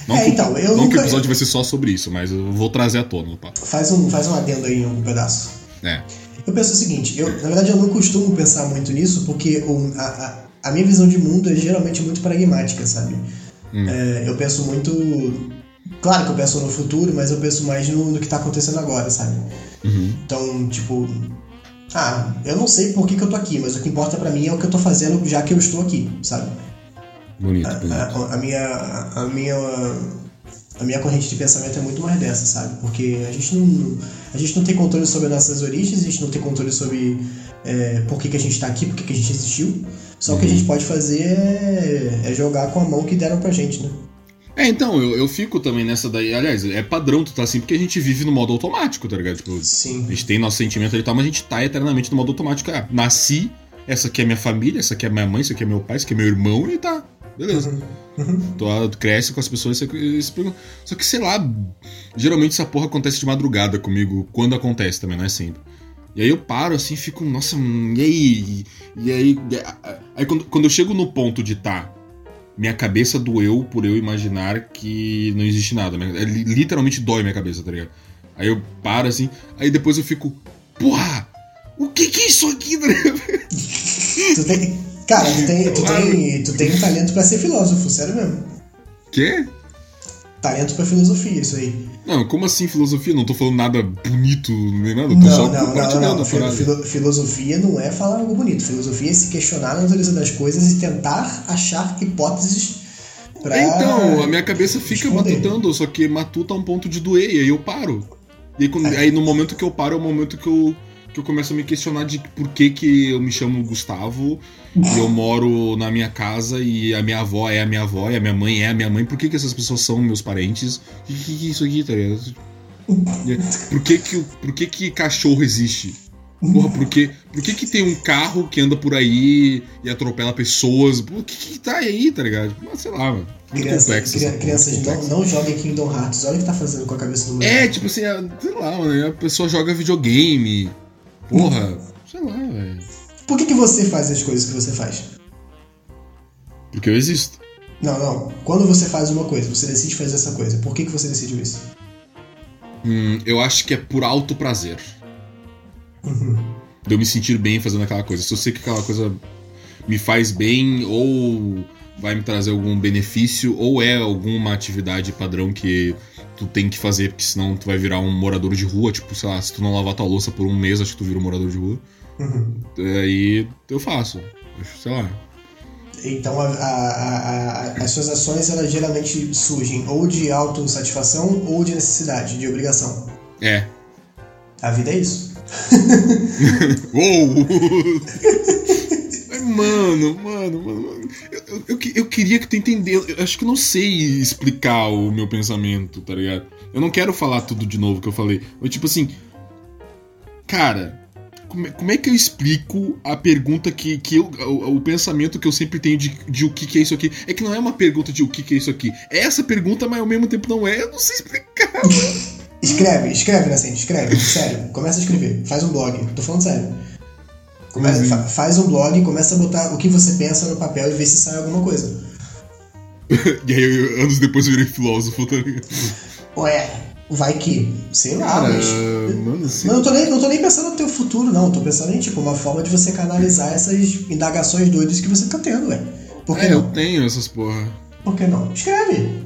Não, é, então, eu não nunca... que o episódio vai ser só sobre isso, mas eu vou trazer à tona papo. Faz um, faz um adendo aí em um pedaço. É. Eu penso o seguinte, eu, na verdade eu não costumo pensar muito nisso, porque o, a, a, a, minha visão de mundo é geralmente muito pragmática, sabe? Hum. É, eu penso muito. Claro que eu penso no futuro, mas eu penso mais no, no que está acontecendo agora, sabe? Uhum. Então, tipo. Ah, eu não sei por que, que eu tô aqui, mas o que importa para mim é o que eu tô fazendo já que eu estou aqui, sabe? Bonito, bonito. A, a minha. A minha a minha corrente de pensamento é muito mais dessa, sabe? Porque a gente não, a gente não tem controle sobre nossas origens, a gente não tem controle sobre é, por que, que a gente está aqui, por que, que a gente existiu. Só uhum. o que a gente pode fazer é, é, jogar com a mão que deram pra gente, né? É, então, eu, eu fico também nessa daí. Aliás, é padrão tu tá assim, porque a gente vive no modo automático, tá ligado? Tipo, Sim. A gente tem nosso sentimento e tal, mas a gente tá eternamente no modo automático. Ah, nasci, essa aqui é minha família, essa aqui é minha mãe, essa aqui é meu pai, esse aqui é meu irmão, e tá. Beleza. Uhum. Tu, cresce com as pessoas e se pergunta. Só que, sei lá, geralmente essa porra acontece de madrugada comigo, quando acontece também, não é sempre. E aí eu paro assim e fico, nossa, e aí? E aí. Aí quando, quando eu chego no ponto de tá. minha cabeça doeu por eu imaginar que não existe nada. É, literalmente dói minha cabeça, tá ligado? Aí eu paro assim, aí depois eu fico, porra, o que que é isso aqui, tá tu tem, cara, tu tem, tu, tem, tu tem um talento pra ser filósofo, sério mesmo. Quê? Talento pra filosofia, isso aí. Não, como assim filosofia? Não tô falando nada bonito nem nada, tô não, só não, não, não, não. Filo, filosofia não é falar algo bonito. Filosofia é se questionar na natureza das coisas e tentar achar hipóteses pra. Então, a minha cabeça fica responder. matutando, só que matuta a um ponto de doer, e aí eu paro. E aí, quando, aí no momento que eu paro é o momento que eu, que eu começo a me questionar de por que, que eu me chamo Gustavo e eu moro na minha casa e a minha avó é a minha avó e a minha mãe é a minha mãe. Por que, que essas pessoas são meus parentes? O que, que é isso aqui, tá ligado? Por que que, por que que cachorro existe? Porra, por que, por que que tem um carro que anda por aí e atropela pessoas? Por que que tá aí, tá ligado? Mas sei lá, mano. Criança, complexo, cri crianças, não, não joguem Kingdom Hearts. Olha o que tá fazendo com a cabeça do moleque. É, tipo assim, sei lá, mano, a pessoa joga videogame. Porra, sei lá, velho. Por que, que você faz as coisas que você faz? Porque eu existo. Não, não. Quando você faz uma coisa, você decide fazer essa coisa. Por que, que você decidiu isso? Hum, eu acho que é por alto prazer. Uhum. De eu me sentir bem fazendo aquela coisa. Se eu sei que aquela coisa me faz bem ou vai me trazer algum benefício ou é alguma atividade padrão que tu tem que fazer, porque senão tu vai virar um morador de rua, tipo, sei lá, se tu não lavar tua louça por um mês, acho que tu vira um morador de rua. Uhum. Aí eu faço. Sei lá. Então a, a, a, as suas ações elas geralmente surgem ou de autossatisfação ou de necessidade, de obrigação. É. A vida é isso. Uou! mano, mano, mano. Eu, eu, eu, queria que tu entendesse. Eu acho que não sei explicar o meu pensamento, tá ligado? Eu não quero falar tudo de novo que eu falei. Mas, tipo assim. Cara, como é, como é que eu explico a pergunta que, que eu, o, o, pensamento que eu sempre tenho de, de o que, que é isso aqui? É que não é uma pergunta de o que, que é isso aqui. É essa pergunta, mas ao mesmo tempo não é. Eu não sei explicar. escreve, escreve, assim, escreve. Sério, começa a escrever. Faz um blog. Tô falando sério. Começa, uhum. fa faz um blog, começa a botar o que você pensa no papel e vê se sai alguma coisa. e aí, anos depois eu virei filósofo, tá ligado? Ué, vai que. Sei lá, Cara, mas. Mano, mas não tô, nem, não tô nem pensando no teu futuro, não. Tô pensando em, tipo, uma forma de você canalizar essas indagações doidas que você tá tendo, ué. Por é, não? eu tenho essas porra. Por que não? Escreve.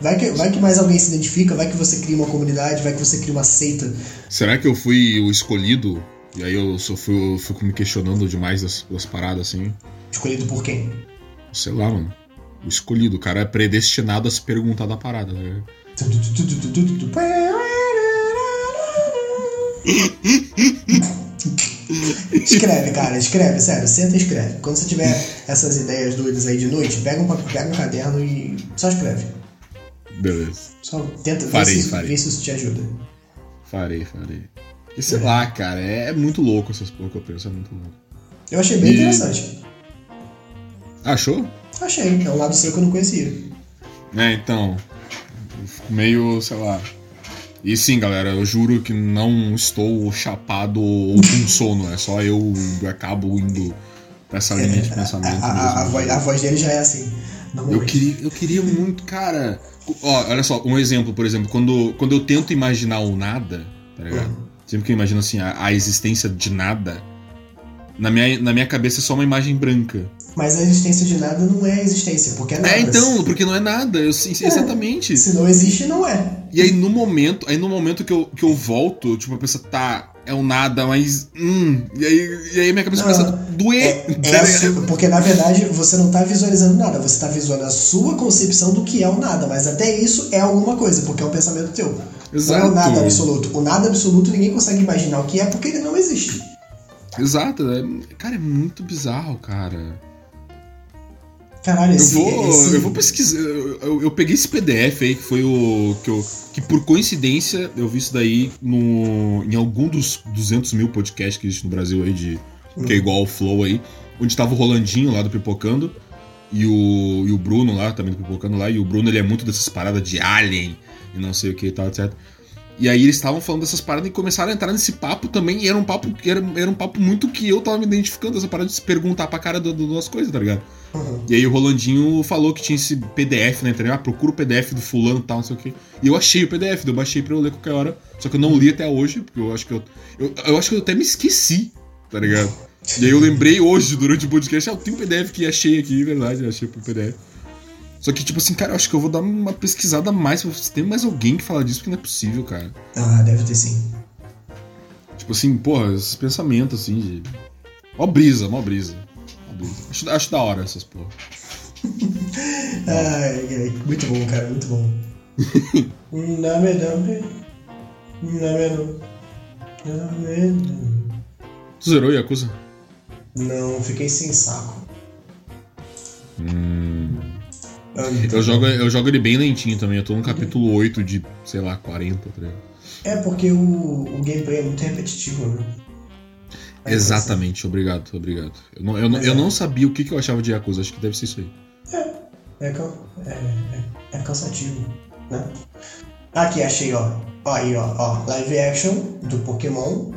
Vai que, vai que mais alguém se identifica, vai que você cria uma comunidade, vai que você cria uma seita. Será que eu fui o escolhido? E aí eu só fui, fico me questionando demais das, das paradas assim. Escolhido por quem? Sei lá, mano. O escolhido, o cara é predestinado a se perguntar da parada, né? escreve, cara, escreve, sério, senta e escreve. Quando você tiver essas ideias doidas aí de noite, pega um, pega um caderno e só escreve. Beleza. Só tenta farei, ver, se, farei. ver se isso te ajuda. Farei, farei. E sei é. lá, cara, é muito louco essas coisas que eu penso, é muito louco. Eu achei bem e... interessante. Achou? Achei, é um lado seu que eu não conhecia. É, então. Meio, sei lá. E sim, galera, eu juro que não estou chapado ou com sono, é só eu acabo indo pra essa linha de pensamento. A, a, a, voz, a voz dele já é assim. eu queria, eu queria muito, cara. Ó, olha só, um exemplo, por exemplo, quando, quando eu tento imaginar o nada, tá ligado? Uhum. Sempre que eu imagino assim, a, a, existência de nada, na minha, na minha cabeça é só uma imagem branca. Mas a existência de nada não é existência, porque é nada. É, então, porque não é nada. Eu, sim, é, exatamente. Se não existe, não é. E aí no momento, aí no momento que eu, que eu volto, tipo, a pessoa tá. É um nada, mas. Hum, e, aí, e aí minha cabeça não, começa a doer. É, é sua, porque na verdade você não tá visualizando nada, você tá visualizando a sua concepção do que é o nada, mas até isso é alguma coisa, porque é um pensamento teu. Exato. Não é o nada absoluto. O nada absoluto ninguém consegue imaginar o que é porque ele não existe. Exato. É, cara, é muito bizarro, cara. Caralho, esse, eu vou, esse... eu vou pesquisar. Eu, eu, eu, peguei esse PDF aí que foi o que eu que por coincidência eu vi isso daí no em algum dos 200 mil podcasts que existe no Brasil aí de hum. que é igual ao Flow aí, onde tava o Rolandinho lá do Pipocando e o, e o Bruno lá também do Pipocando lá e o Bruno ele é muito dessas paradas de alien e não sei o que e tal, etc. E aí eles estavam falando dessas paradas e começaram a entrar nesse papo também, e era um papo era, era um papo muito que eu tava me identificando, essa parada de se perguntar pra cara do, do, das coisas, tá ligado? Uhum. E aí o Rolandinho falou que tinha esse PDF na internet, ah, procura o PDF do fulano e tal, não sei o quê. E eu achei o PDF, eu baixei pra eu ler qualquer hora. Só que eu não li até hoje, porque eu acho que eu. Eu, eu acho que eu até me esqueci, tá ligado? E aí eu lembrei hoje, durante o podcast, ah, eu tenho um PDF que achei aqui, verdade, eu achei pro PDF. Só que, tipo assim, cara, eu acho que eu vou dar uma pesquisada mais. Se tem mais alguém que fala disso, porque não é possível, cara. Ah, deve ter sim. Tipo assim, porra, esses pensamentos assim de. Mó brisa, mó brisa. Mó brisa. Acho, acho da hora essas porra. ai, muito bom, cara, muito bom. Name, name. Name, name. Tu zerou Yakuza? Não, fiquei sem saco. Hum. Eu jogo, eu jogo ele bem lentinho também. Eu tô no capítulo 8 de, sei lá, 40, tá É porque o, o gameplay é muito repetitivo, né? Exatamente, obrigado, obrigado. Eu não, eu, eu é. não sabia o que, que eu achava de Yakuza, acho que deve ser isso aí. É, é, é, é, é cansativo, né? Aqui, achei, ó. ó. Aí, ó, ó. Live action do Pokémon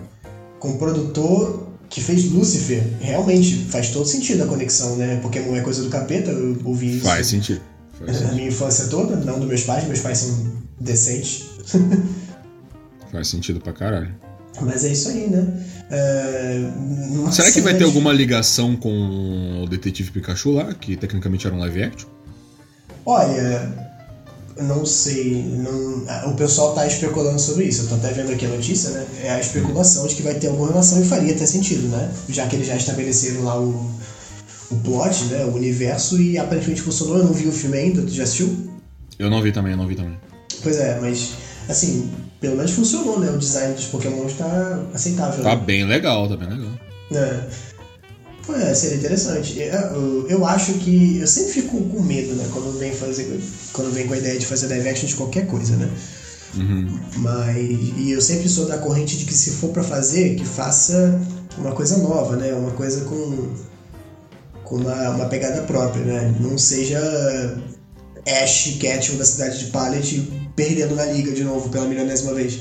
com produtor que fez Lucifer. Realmente faz todo sentido a conexão, né? Pokémon é coisa do capeta, eu ouvi isso. Faz sentido. A minha infância toda, não dos meus pais, meus pais são decentes. Faz sentido pra caralho. Mas é isso aí, né? É... Será que vai ter alguma ligação com o Detetive Pikachu lá, que tecnicamente era um live action? Olha, não sei. Não... O pessoal tá especulando sobre isso. Eu tô até vendo aqui a notícia, né? É a especulação de que vai ter alguma relação e faria até sentido, né? Já que eles já estabeleceram lá o o plot, né, o universo, e aparentemente funcionou. Eu não vi o filme ainda, tu já assistiu? Eu não vi também, eu não vi também. Pois é, mas assim, pelo menos funcionou, né? O design dos Pokémon está aceitável. Tá né? bem legal, tá bem legal. É. Pô, é, seria interessante. Eu, eu, eu, acho que. Eu sempre fico com medo, né? Quando vem fazer. Quando vem com a ideia de fazer live action de qualquer coisa, né? Uhum. Mas. E eu sempre sou da corrente de que se for para fazer, que faça uma coisa nova, né? Uma coisa com com uma, uma pegada própria, né? Não seja Ash Ketchum da cidade de Pallet perdendo na liga de novo pela milionésima vez.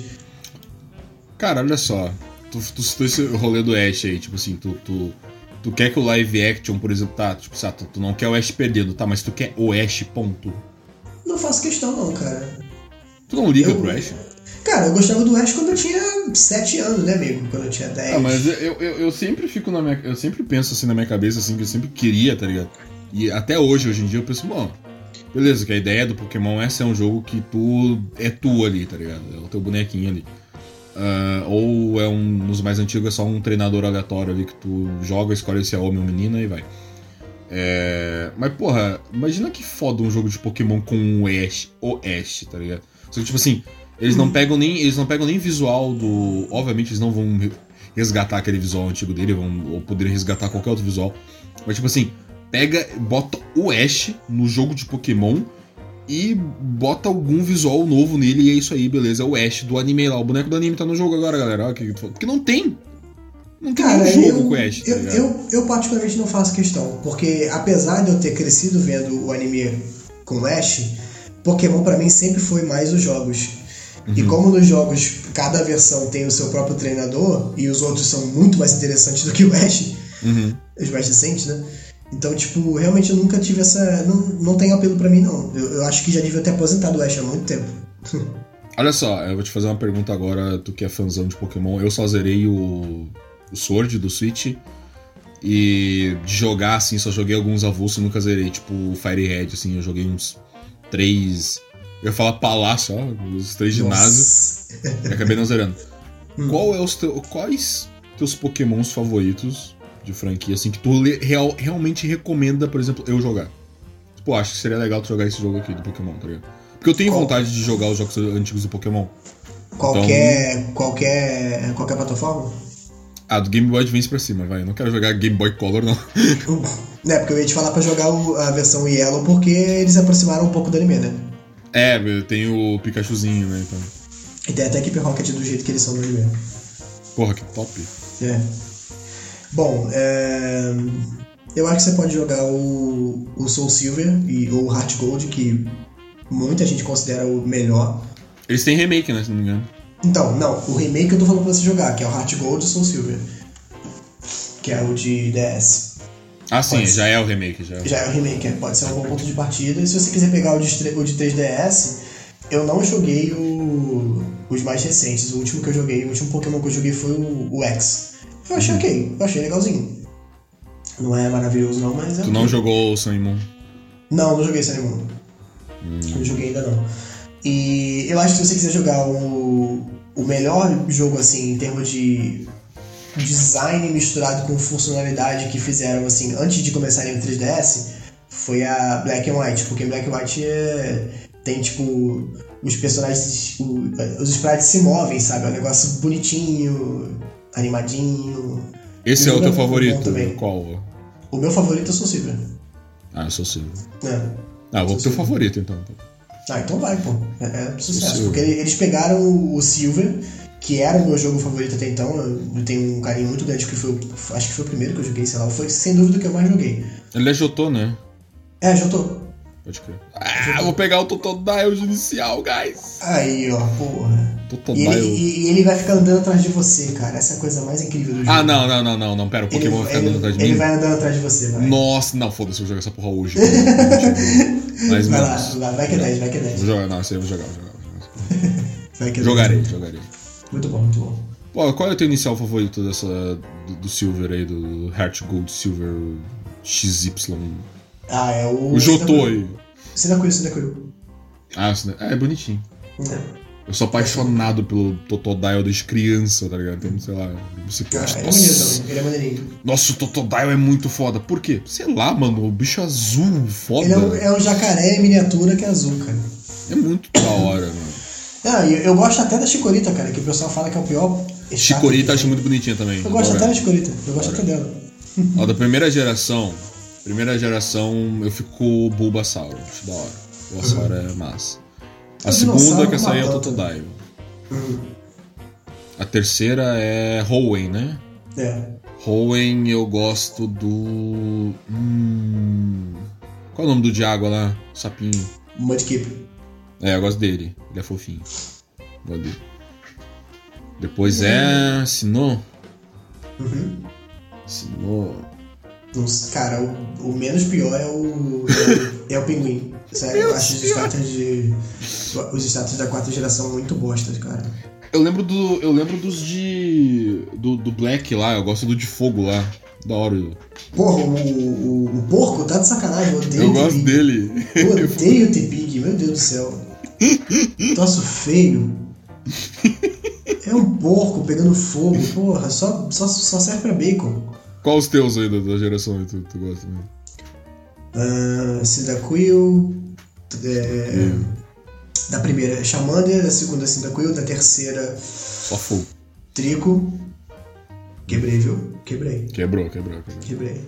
Cara, olha só. Tu, tu citou esse rolê do Ash aí, tipo assim, tu, tu, tu quer que o live action, por exemplo, tá, tipo, sabe, tu, tu não quer o Ash perdendo, tá, mas tu quer o Ash, ponto. Não faço questão não, cara. Tu não liga eu, pro Ash? Cara, eu gostava do Ash quando eu tinha 7 anos, né, amigo? Quando eu tinha 10. Ah, mas eu, eu, eu, sempre fico na minha. Eu sempre penso assim na minha cabeça, assim, que eu sempre queria, tá ligado? E até hoje, hoje em dia, eu penso, bom, beleza, que a ideia do Pokémon é ser um jogo que tu é tu ali, tá ligado? É o teu bonequinho ali. Uh, ou é um. Nos mais antigos é só um treinador aleatório ali que tu joga, escolhe se é homem ou menina e vai. É... Mas, porra, imagina que foda um jogo de Pokémon com o Ash, o Ash, tá ligado? Só que, tipo assim, eles não pegam nem, eles não pegam nem visual do, obviamente eles não vão resgatar aquele visual antigo dele, vão ou poder resgatar qualquer outro visual. Mas tipo assim, pega, bota o Ash no jogo de Pokémon e bota algum visual novo nele e é isso aí, beleza? É o Ash do anime lá. O boneco do anime tá no jogo agora, galera. Porque não tem. Não tem Cara, jogo eu, com o Ash. Tá eu, eu, eu, particularmente não faço questão. Porque apesar de eu ter crescido vendo o anime com o Ash, Pokémon para mim sempre foi mais os jogos. Uhum. E como nos jogos cada versão tem o seu próprio treinador e os outros são muito mais interessantes do que o Ash, uhum. os mais recentes, né? Então, tipo, realmente eu nunca tive essa. Não, não tem apelo para mim, não. Eu, eu, acho que já devia ter aposentado o Ash há muito tempo. Olha só, eu vou te fazer uma pergunta agora, tu que é fãzão de Pokémon. Eu só zerei o, o Sword do Switch. E de jogar, assim, só joguei alguns avulsos e nunca zerei. Tipo, o Fire Red, assim, eu joguei uns três eu ia falar palácio, ó, os três ginásios. e acabei não zerando. Hum. Qual é os teu, quais teus pokémons favoritos de franquia, assim, que tu real, realmente recomenda, por exemplo, eu jogar? Tipo, acho que seria legal tu jogar esse jogo aqui do Pokémon, tá ligado? Porque eu tenho Qual? vontade de jogar os jogos antigos do Pokémon. Qualquer, então... qualquer, qualquer plataforma? Ah, do Game Boy Advance pra cima, vai. Eu não quero jogar Game Boy Color, não. é, porque eu ia te falar pra jogar a versão Yellow porque eles aproximaram um pouco do anime, né? É, tem o Pikachuzinho, né? Então. E tem até a Equipe Rocket do jeito que eles são no anime. Porra, que top. É. Bom, é... eu acho que você pode jogar o, o Soul Silver e, ou o Heart Gold, que muita gente considera o melhor. Eles têm remake, né? Se não me engano. Então, não, o remake eu tô falando pra você jogar, que é o Heart Gold e o Soul Silver. Que é o de DS. Ah, sim, já é o remake. Já é o, já é o remake, é, pode ser um bom ponto de partida. E se você quiser pegar o de, o de 3DS, eu não joguei o, os mais recentes. O último que eu joguei, o último Pokémon que eu joguei foi o, o X. Eu achei uhum. ok, eu achei legalzinho. Não é maravilhoso não, mas é Tu okay. não jogou o Sun Moon? Não, não joguei Sun Moon. Hum. Não joguei ainda não. E eu acho que se você quiser jogar o, o melhor jogo, assim, em termos de design misturado com funcionalidade que fizeram, assim, antes de começarem o 3DS, foi a Black and White. Porque Black and White é, tem, tipo, os personagens, o, os sprites se movem, sabe? É um negócio bonitinho, animadinho. Esse é o teu favorito? Também. Qual? O meu favorito é o Soul Silver. Ah, eu sou Silver. É. Ah, vou pro teu favorito então. Ah, então vai, pô. É, é sucesso. Porque eles pegaram o Silver, que era o meu jogo favorito até então. Eu tenho um carinho muito grande, porque foi, acho que foi o primeiro que eu joguei, sei lá. Foi sem dúvida o que eu mais joguei. Ele é Jotô, né? É, Jotô. Pode crer. Ah, vou pegar o Totodile inicial, guys. Aí, ó, porra. Totodile. E ele, e, e ele vai ficar andando atrás de você, cara. Essa é a coisa mais incrível do jogo. Ah, não, não, não, não, não. Pera, o Pokémon ele, vai ficar andando atrás de ele mim. Ele vai andando atrás de você, vai. Nossa, não, foda-se, eu vou jogar essa porra hoje. Mas, vai lá, vai, vai que é 10, vai que é 10. Vou jogar, não, isso aí eu vou jogar, vou jogar. Vai que é jogarei, 10. jogarei. Muito bom, muito bom. Pô, qual é o teu inicial favorito dessa, do, do Silver aí, do Heart Gold Silver XY? Ah, é o. O aí. Cyndaquil, Cyndaquil. Ah, é, é bonitinho. É. Eu sou apaixonado pelo Totodile desde criança, tá ligado? Então, sei lá, você ah, é maneiro ele é maneirinho. Nossa, o Totodile é muito foda. Por quê? Sei lá, mano, o bicho azul, foda. Ele é um, é um jacaré miniatura que é azul, cara. É muito da hora, mano. Ah, eu, eu gosto até da Chicorita, cara, que o pessoal fala que é o pior. Chicorita acho muito bonitinha também. Eu gosto até da Chicorita, eu gosto até dela. Ó, da primeira geração, primeira geração eu fico com o Bulbasaur, acho da hora. O Bulbasaur uhum. é massa. A segunda que essa aí é o Totodile. Hum. A terceira é Hoenn, né? É. Hoenn eu gosto do. Hum... Qual é o nome do Diágua lá? Sapinho. Mudkip. É, eu gosto dele. Ele é fofinho. Gosto dele. Depois é. Sinô. Uhum. Sinô. Cara, o, o, menos pior é o. É, é o pinguim. Sério, eu acho os status de. Os status da quarta geração muito bostas, cara. Eu lembro do. Eu lembro dos de. Do, do Black lá, eu gosto do de fogo lá. Da hora. Porra, o, o, o porco tá de sacanagem, eu odeio Eu gosto dele. Eu odeio o T-Pig, meu Deus do céu. Troço feio. É um porco pegando fogo, porra, só, só, só serve pra bacon. Qual os teus aí da, da geração aí tu, tu gosta mesmo? Uh, Cyndaquil. É, Da primeira Charmander, da segunda Cyndaquil, da terceira. Fogo. Trico. Quebrei, viu? Quebrei. Quebrou, quebrou, quebrou. Quebrei.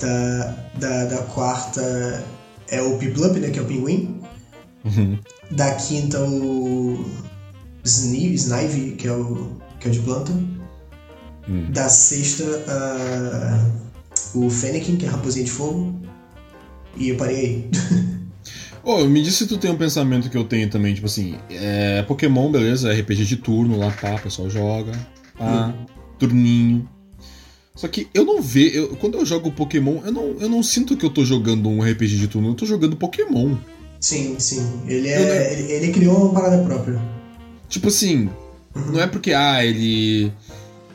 Da, da, da quarta é o Piplup, né? Que é o pinguim. Uhum. Da quinta o. Snive, Snive, que é o, que é o de planta. Hum. Da sexta, uh, o Fennekin, que é a raposinha de fogo. E eu parei aí. oh, me diz se tu tem um pensamento que eu tenho também, tipo assim, é Pokémon, beleza, RPG de turno lá, tá, o pessoal joga, pá, hum. turninho. Só que eu não vejo, quando eu jogo Pokémon, eu não, eu não sinto que eu tô jogando um RPG de turno, eu tô jogando Pokémon. Sim, sim. Ele, é, ele, ele, criou uma parada própria. Tipo assim, uhum. não é porque, ah, ele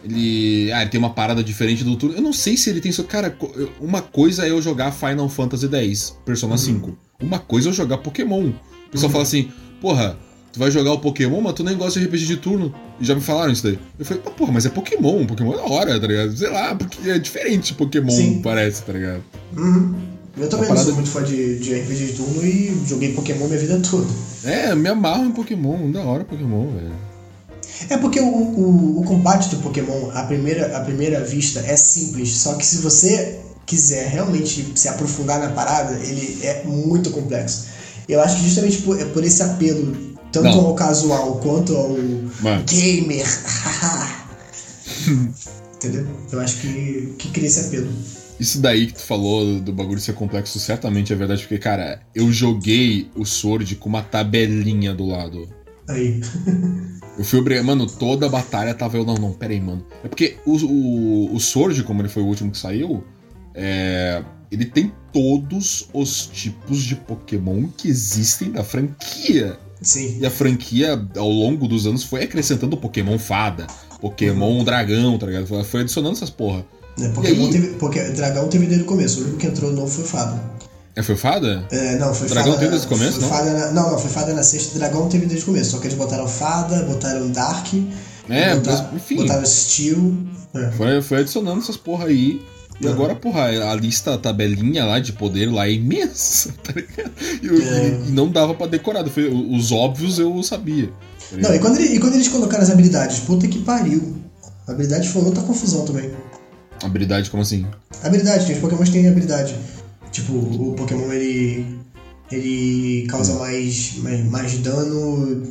ele. Ah, ele tem uma parada diferente do turno. Eu não sei se ele tem. Cara, uma coisa é eu jogar Final Fantasy X, Persona uhum. 5. Uma coisa é eu jogar Pokémon. O pessoal uhum. fala assim, porra, tu vai jogar o Pokémon, mas tu nem gosta de RPG de turno. E já me falaram isso daí. Eu falei, ah, porra, mas é Pokémon. Pokémon é da hora, tá ligado? Sei lá, porque é diferente de Pokémon, Sim. parece, tá ligado? Uhum. Eu também não sou muito fã de, de RPG de turno e joguei Pokémon minha vida toda. É, me amarro em Pokémon, da hora Pokémon, velho. É porque o, o, o, combate do Pokémon, à primeira, à primeira vista, é simples. Só que se você quiser realmente se aprofundar na parada, ele é muito complexo. Eu acho que justamente por, é por esse apelo, tanto Não. ao casual quanto ao Mano. gamer. Entendeu? Eu acho que, que cria esse apelo. Isso daí que tu falou do bagulho ser complexo certamente é verdade, porque, cara, eu joguei o Sword com uma tabelinha do lado. Aí. Eu fui obrigado. Mano, toda a batalha tava eu. Não, não, pera aí, mano. É porque o, o, o Sword, como ele foi o último que saiu, É, ele tem todos os tipos de Pokémon que existem na franquia. Sim. E a franquia, ao longo dos anos, foi acrescentando Pokémon Fada, Pokémon uhum. Dragão, tá ligado? Foi adicionando essas porra. É, Pokémon aí... teve, porque Dragão teve desde o começo, o único que entrou novo foi Fada. É, foi Fada? É, não, foi Dragão Fada. teve desde o começo, não? Fada na, não, não, foi Fada na sexta, Dragão teve desde o começo, só que eles botaram Fada, botaram Dark, é, botaram, mas, enfim. botaram Steel. É. Foi, foi adicionando essas porra aí. E uhum. agora, porra, a lista, a tabelinha lá de poder lá é imensa, tá ligado? E, é. e não dava pra decorar. Os óbvios eu sabia. Tá não, e quando, ele, e quando eles colocaram as habilidades? Puta que pariu. A habilidade foi outra confusão também. Habilidade, como assim? Habilidade, tem os Pokémon têm habilidade. Tipo, o Pokémon ele. ele causa mais, mais, mais dano,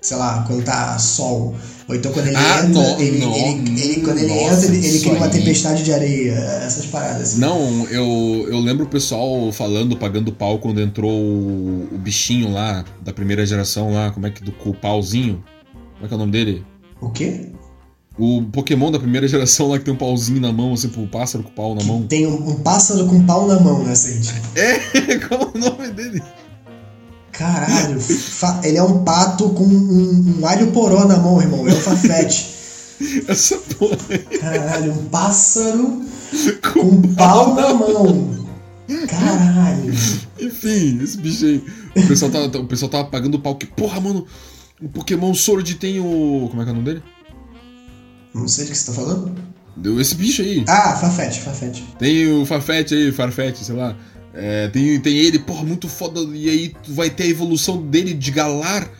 sei lá, quando tá sol. Ou então quando ele ah, entra, no, ele, no, ele, ele, quando ele nossa, entra, ele, ele cria uma tempestade de areia, essas paradas. Assim. Não, eu, eu lembro o pessoal falando, pagando pau quando entrou o, o, bichinho lá, da primeira geração lá, como é que do com o pauzinho? Como é que é o nome dele? O quê? O Pokémon da primeira geração lá que tem um pauzinho na mão, assim, um pássaro com pau na mão. Tem um, um pássaro com pau na mão, né, Sente? É, qual é o nome dele? Caralho, ele é um pato com um, um alho poró na mão, irmão. É o Fafete. Essa porra. Caralho, um pássaro com, com pau na mão. Caralho. Enfim, esse bicho aí. O pessoal tava, o pessoal tava pagando pau que, porra, mano, o Pokémon Sword tem o. Como é que é o nome dele? Não sei de que você tá falando. Deu esse bicho aí. Ah, Farfetch, Farfetch. Tem o Farfetch aí, Farfetch, sei lá. É, tem, tem ele, porra, muito foda. E aí tu vai ter a evolução dele de Galar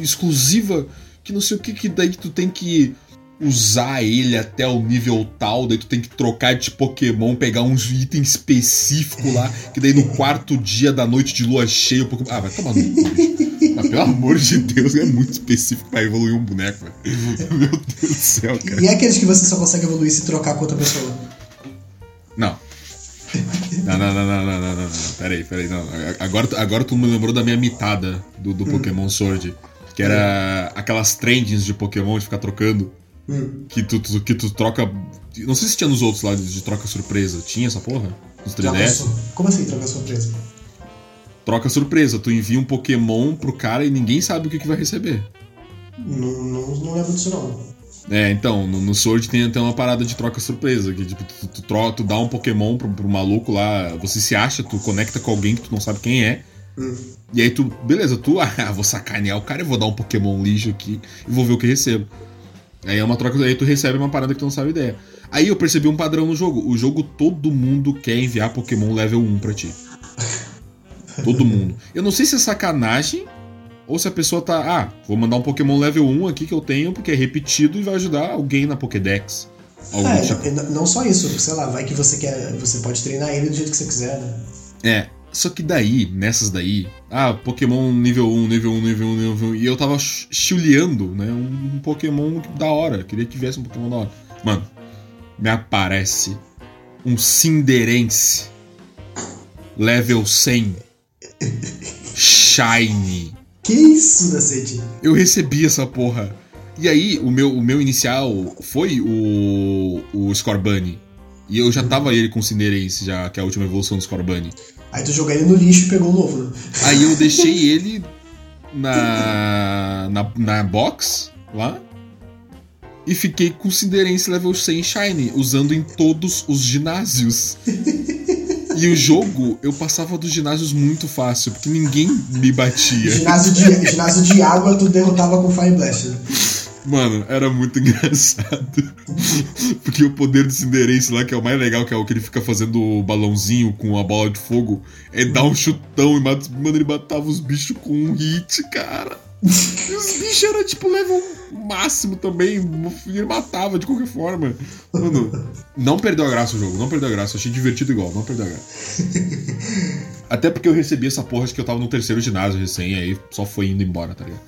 exclusiva. Que não sei o que, que daí tu tem que usar ele até o nível tal, daí tu tem que trocar de Pokémon, pegar uns itens específicos lá, que daí no quarto dia da noite de lua cheia o Pokémon. Ah, vai tomar no cu. Pelo amor de Deus, é muito específico pra evoluir um boneco, velho. Meu Deus do céu, cara. E é aqueles que você só consegue evoluir se trocar com outra pessoa? Não. Não, não, não, não, não, não, não, Peraí, peraí, não. Agora, agora tu me lembrou da minha mitada do, do hum. Pokémon Sword. Que era hum. aquelas trendings de Pokémon de ficar trocando. Hum. Que, tu, tu, que tu troca. Não sei se tinha nos outros lá de, de troca surpresa. Tinha essa porra? Nos 3DS? Como assim troca surpresa? Troca surpresa. Tu envia um Pokémon pro cara e ninguém sabe o que, que vai receber. Não, não, não lembro disso não. É, então, no, no Sword tem até uma parada de troca surpresa, que tipo, tu, tu, tu, tu dá um Pokémon pro, pro maluco lá, você se acha, tu conecta com alguém que tu não sabe quem é. Hum. E aí tu, beleza, tu, ah, vou sacanear o cara e vou dar um Pokémon lixo aqui e vou ver o que recebo. Aí é uma troca, aí tu recebe uma parada que tu não sabe ideia. Aí eu percebi um padrão no jogo. O jogo todo mundo quer enviar Pokémon level 1 pra ti. Todo mundo. Eu não sei se é sacanagem ou se a pessoa tá. Ah, vou mandar um Pokémon level 1 aqui que eu tenho porque é repetido e vai ajudar alguém na Pokédex. É, tipo. não só isso, sei lá, vai que você quer. Você pode treinar ele do jeito que você quiser, né? É. Só que daí, nessas daí, ah, Pokémon nível 1, nível 1, nível 1, nível 1, e eu tava chuleando, né? Um, um Pokémon da hora. Queria que viesse um Pokémon da hora. Mano, me aparece um Cinderense level 100 Shine. Que isso, Dacete? Eu recebi essa porra. E aí, o meu, o meu inicial foi o, o Scorbunny. E eu já tava ele com o Cinderense, já, que é a última evolução do Scorbunny. Aí tu jogou ele no lixo e pegou o novo, né? Aí eu deixei ele na, na, na box, lá. E fiquei com o Cinderense level 100 Shine, usando em todos os ginásios. E o jogo, eu passava dos ginásios muito fácil, porque ninguém me batia. Ginásio de, ginásio de água, tu derrotava com Fire Blast. Né? Mano, era muito engraçado. Porque o poder do Cinderense lá, que é o mais legal, que é o que ele fica fazendo o balãozinho com a bola de fogo, é dar um chutão e mata, mano, ele matava os bichos com um hit, cara. E os bichos eram tipo level máximo também. Ele matava de qualquer forma. Mano, não perdeu a graça o jogo, não perdeu a graça. achei divertido igual, não perdeu a graça. Até porque eu recebi essa porra de que eu tava no terceiro ginásio recém, aí só foi indo embora, tá ligado?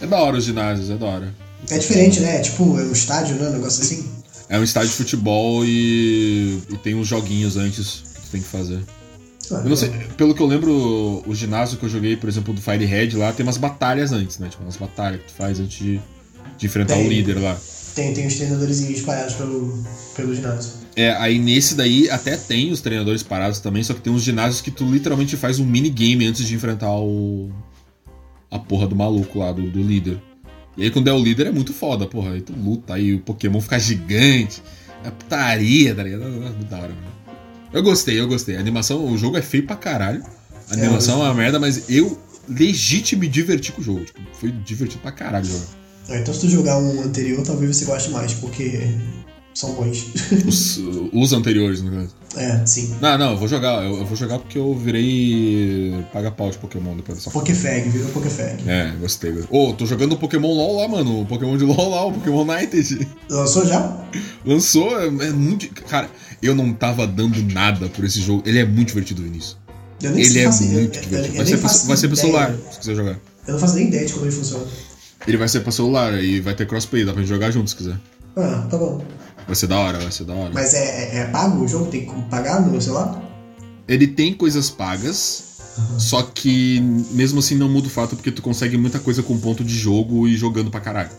É da hora os ginásios, é da hora. É diferente, né? É tipo, é um estádio, né? Um negócio assim. É um estádio de futebol e, e tem uns joguinhos antes que tu tem que fazer. Eu não sei, pelo que eu lembro, o ginásio que eu joguei, por exemplo, do Firehead lá, tem umas batalhas antes, né? Tipo, umas batalhas que tu faz antes de, de enfrentar tem, o líder lá. Tem, tem os treinadores espalhados pelo, pelo ginásio. É, aí nesse daí até tem os treinadores parados também, só que tem uns ginásios que tu literalmente faz um minigame antes de enfrentar o. a porra do maluco lá, do, do líder. E aí quando é o líder é muito foda, porra. Aí tu luta, aí o Pokémon fica gigante. É putaria, tá ligado? Muito da hora, mano. Eu gostei, eu gostei. A animação, o jogo é feio pra caralho. A É, animação é, mas- uma merda, mas eu legítimo me diverti com o jogo. Tipo, foi divertido pra caralho. Ah, Então se tu jogar um anterior, talvez você goste mais, porque são bons. Os, os anteriores, no caso. é, sim. Não, não, eu vou jogar. Eu, eu vou jogar porque eu virei paga-pau de Pokémon depois dessa Pokéfag, virou Pokéfag. É, gostei. Ô, tô jogando o Pokémon LOL lá, mano. O Pokémon de LOL lá, o Pokémon United. Lançou já? Lançou, é, é muito. Cara, eu não tava dando nada por esse jogo. Ele é muito divertido, Vinícius. Eu nem Ele é faço- eu- muito eu- divertido. eu Vai ser, pra, vai ser pra ideia. celular, se quiser jogar. Eu não faço nem ideia de como ele funciona. Ele vai ser pra celular e vai ter crossplay, dá pra gente jogar junto se quiser. Ah, tá bom. Vai ser da hora, vai ser da hora. Mas é, é, é pago o jogo? Tem que pagar no celular? Ele tem coisas pagas, só que mesmo assim não muda o fato porque tu consegue muita coisa com ponto de jogo e jogando pra caralho.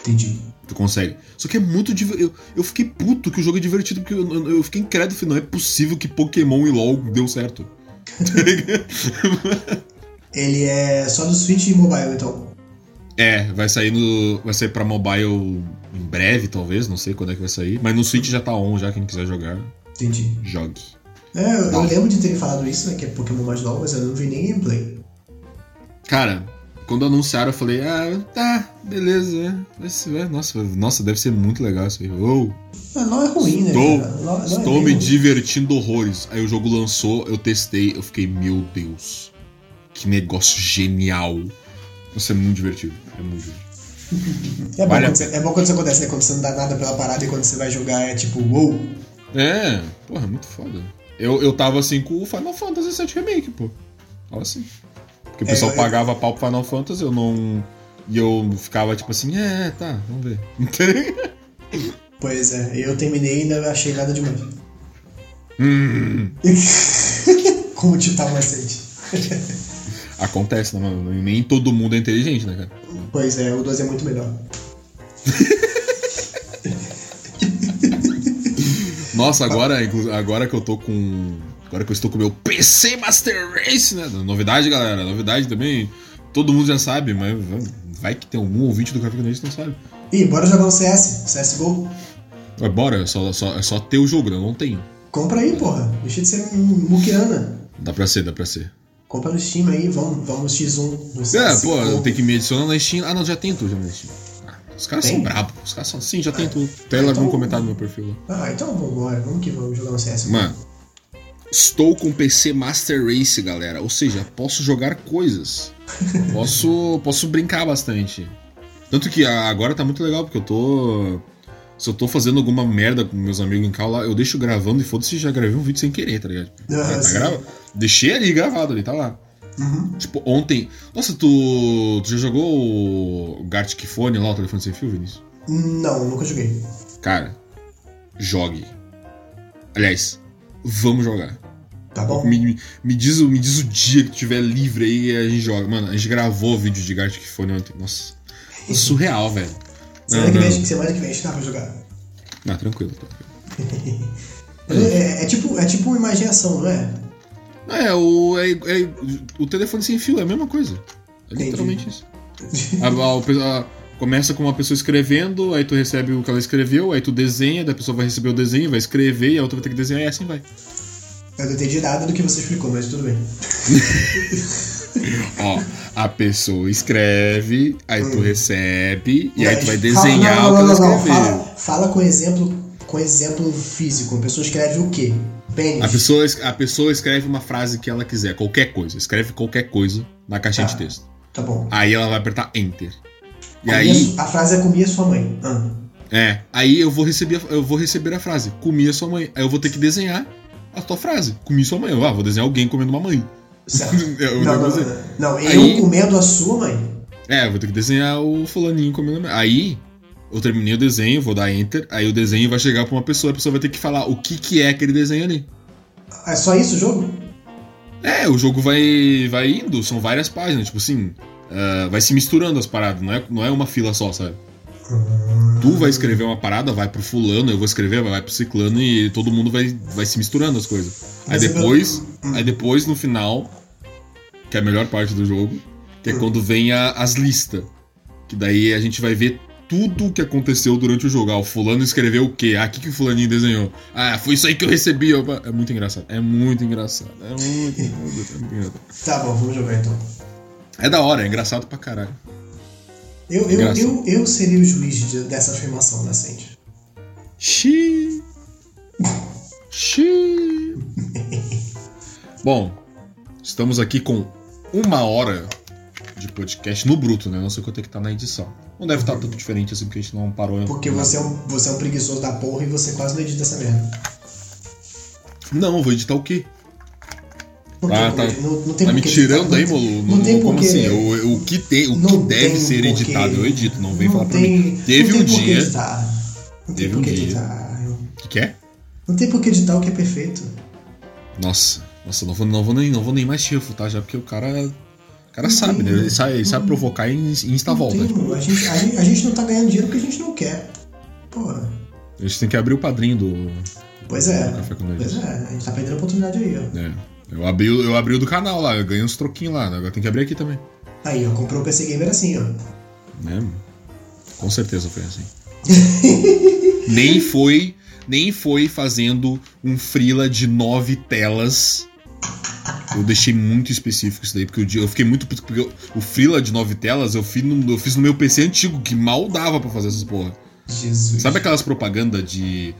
Entendi. Tu consegue. Só que é muito divertido. Eu, eu fiquei puto que o jogo é divertido, porque eu, eu- fiquei incrédulo. Não é possível que Pokémon e LOL deu certo. Ele é só do Switch e mobile, então. é, vai sair no. Vai sair pra mobile em breve, talvez, não sei quando é que vai sair. Mas no Switch já tá on, já, quem quiser jogar, Entendi. jogue. É, eu, eu lembro de ter falado isso, né? Que é Pokémon mais novo, mas eu não vi nem gameplay. Cara, quando anunciaram, eu falei, ah, tá, beleza, é. É, nossa, nossa, deve ser muito legal isso aí. Oh, não é ruim, né? Estou, cara? Não- não é estou bem me ruim. divertindo horrores. Aí o jogo lançou, eu testei, eu fiquei, meu Deus, que negócio genial. Nossa, é muito divertido. É muito divertido. É bom, quando você- é bom quando isso acontece, né? Quando você não dá nada pela parada e quando você vai jogar é tipo, uou. É, porra, é muito foda. Eu, eu tava assim com o Final Fantasy VII Remake, pô. Tava assim. Porque o É, pessoal eu- pagava pau pro Final Fantasy, eu não. E eu ficava tipo assim, é, tá, vamos ver. Pois é, eu terminei e ainda achei nada demais. Hum, Como digitar um macete. acontece, né, mano? Nem todo mundo é inteligente, né, cara? Pois é, o 12 é muito melhor. Nossa, agora, agora que eu tô com. Agora que eu estou com o meu PC Master Race, né? Novidade, galera. Novidade também. Todo mundo já sabe, mas vai- que tem algum ouvinte do Café Leite que não sabe. Ih, bora jogar um CS, CSGO. Mas bora, é só, só- é só ter o jogo, né? Eu não tenho. Compra aí, porra. Deixa de ser um muquirana. Dá pra ser, dá pra ser. Compra no Steam aí, vamos, vamos X1 no É, pô, eu tenho que me adicionar na Steam. Ah, não, já tem tudo já na Steam. Ah, os caras Tem? são brabos. Os caras são. Sim, já tem tudo. Até lá então- algum comentário no meu perfil lá. Ah, então vambora, vamos que vamos jogar um CS. Mano, estou com PC Master Race, galera. Ou seja, posso jogar coisas. Posso, posso brincar bastante. Tanto que ah, agora tá muito legal, porque eu tô. Se eu tô fazendo alguma merda com meus amigos em cal lá, eu deixo gravando e foda-se, já gravei um vídeo sem querer, tá ligado? Ah, tá grava... Deixei ali gravado ali, tá lá. Uhum. Tipo, ontem. Nossa, tu, tu já jogou o Gartic Phone lá, o telefone sem fio, Vinícius? Não, nunca joguei. Cara, jogue. Aliás, vamos jogar. Tá bom? Me, me- diz, o- me diz o dia que tu tiver livre aí e a gente joga. Mano, a gente gravou o vídeo de Gartic Phone ontem. Nossa, surreal, velho. Semana Não, que, não. vem, semana que vem a gente dá pra jogar. Não, tranquilo, tranquilo. É, é tipo, é tipo imaginação, não é? É, o, é, é- o telefone sem fio é a mesma coisa. É literalmente isso. A- a- a- começa com uma pessoa escrevendo, aí tu recebe o que ela escreveu, aí tu desenha, daí a pessoa vai receber o desenho, vai escrever, e a outra vai ter que desenhar, e assim vai. Eu não entendi nada do que você explicou, mas tudo bem. Ó, a pessoa escreve, aí tu recebe, e aí tu vai desenhar fala- o que ela não, não, não, escreveu. Fala, fala com exemplo, com exemplo físico. A pessoa escreve o quê? Pênis. A pessoa, a pessoa escreve uma frase que ela quiser, qualquer coisa. Escreve qualquer coisa na caixinha Tá. de texto. Tá bom. Aí ela vai apertar Enter. E Comia aí, A frase é comia sua mãe. Ah. é, aí eu vou receber, a- eu vou receber a frase, comi a sua mãe. Aí eu vou ter que desenhar a tua frase, comi sua mãe. Eu, ah, vou desenhar alguém comendo uma mãe. É, não, não, negócio não, não, eu Aí- comendo a sua mãe. É, eu vou ter que desenhar o fulaninho comendo. Aí eu terminei o desenho, vou dar Enter, aí o desenho vai chegar pra uma pessoa, a pessoa vai ter que falar o que que é aquele desenho ali. É só isso o jogo? É, o jogo vai, vai indo, são várias páginas, tipo assim, ah, vai se misturando as paradas, não é, não é uma fila só, sabe? Tu vai escrever uma parada, vai pro fulano, eu vou escrever, vai pro ciclano e todo mundo vai, vai se misturando as coisas. Aí é depois, aí depois no final, que é a melhor parte do jogo, que é Hum. quando vem a- as listas. Que daí a gente vai ver tudo o que aconteceu durante o jogo. Ah, o fulano escreveu o quê? Ah, o que, que o fulaninho desenhou? Ah, foi isso aí que eu recebi. Opa. É muito engraçado. É muito engraçado. É muito, é muito, é muito engraçado. Tá bom, vamos jogar então. É da hora, é engraçado pra caralho. Eu, eu, eu, eu seria o juiz de- dessa afirmação nascente. Xiii. Xiii. Bom, estamos aqui com uma hora de podcast no bruto, né? Não sei quanto é que tá na edição. Não deve estar tudo diferente assim, porque a gente não parou. Porque você é, um, você é um preguiçoso da porra e você quase não edita essa merda. Não, vou editar o quê? Por quê? Ah, tá. Não, não tem Tá me tirando aí, Não- Molu? Não tem Como porquê. assim? O, o que, tem, o que Não deve tem ser porquê. editado, eu edito. Não vem Não falar pra tem- mim. Teve não um tem dia. Editar. Não tem Teve um dia. editar. O que, que é? Não tem porquê editar o que é perfeito. Nossa, nossa, não vou, não vou, nem, não vou nem mais te refutar já, porque o cara. O cara sabe, né? Ele sabe, ele sabe provocar em insta Não volta. tem, Tipo, a, gente, a, gente, a gente não tá ganhando dinheiro porque a gente não quer. Porra. a gente tem que abrir o padrinho do. Pois é. do Café com Pois é. A gente tá perdendo a oportunidade aí, ó. É. Eu abri, o- eu abri o do canal lá, eu ganhei uns troquinhos lá, né? agora tem que abrir aqui também. Aí, ó. Comprou o PC Gamer assim, ó. Né? Com certeza foi assim. nem foi. Nem foi fazendo um freela de nove telas. Eu deixei muito específico isso daí, porque dia- eu fiquei muito. Porque eu- o freela de nove telas eu fiz, no, eu fiz no meu PC antigo, que mal dava pra fazer essas porra. Jesus. Sabe aquelas propagandas de.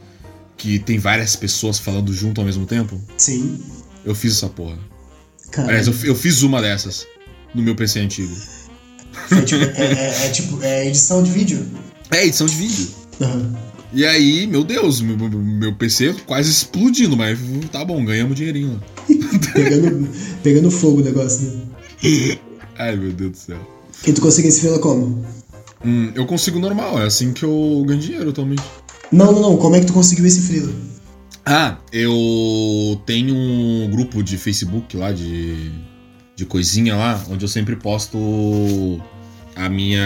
que tem várias pessoas falando junto ao mesmo tempo? Sim. Eu fiz essa porra. Cara. Aliás, eu, eu fiz uma dessas no meu PC antigo. É tipo, é, é- é tipo, é edição de vídeo. É, edição de vídeo. Aham. E aí, meu Deus, meu, meu- PC quase explodindo, mas tá bom, ganhamos dinheirinho lá. Pegando, pegando fogo o negócio, né? Ai, meu Deus do céu. E tu conseguiu esse fila como? Hum, eu consigo normal, é assim que eu ganho dinheiro atualmente. Não, não, não. Como é que tu conseguiu esse frila? Ah, eu tenho um grupo de Facebook lá, de, de coisinha lá, onde eu sempre posto a minha.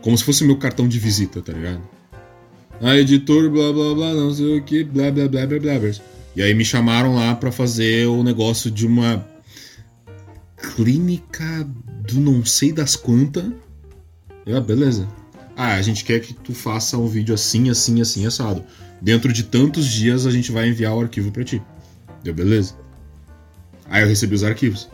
Como se fosse o meu cartão de visita, tá ligado? A editor, blá blá blá, não sei o que, blá blá blá blá blá. E aí me chamaram lá pra fazer o negócio de uma clínica do não sei das quantas. Ah, beleza. Ah, a gente quer que tu faça um vídeo assim, assim, assim, assado. Dentro de tantos dias a gente vai enviar o arquivo pra ti. Deu beleza? Aí eu recebi os arquivos.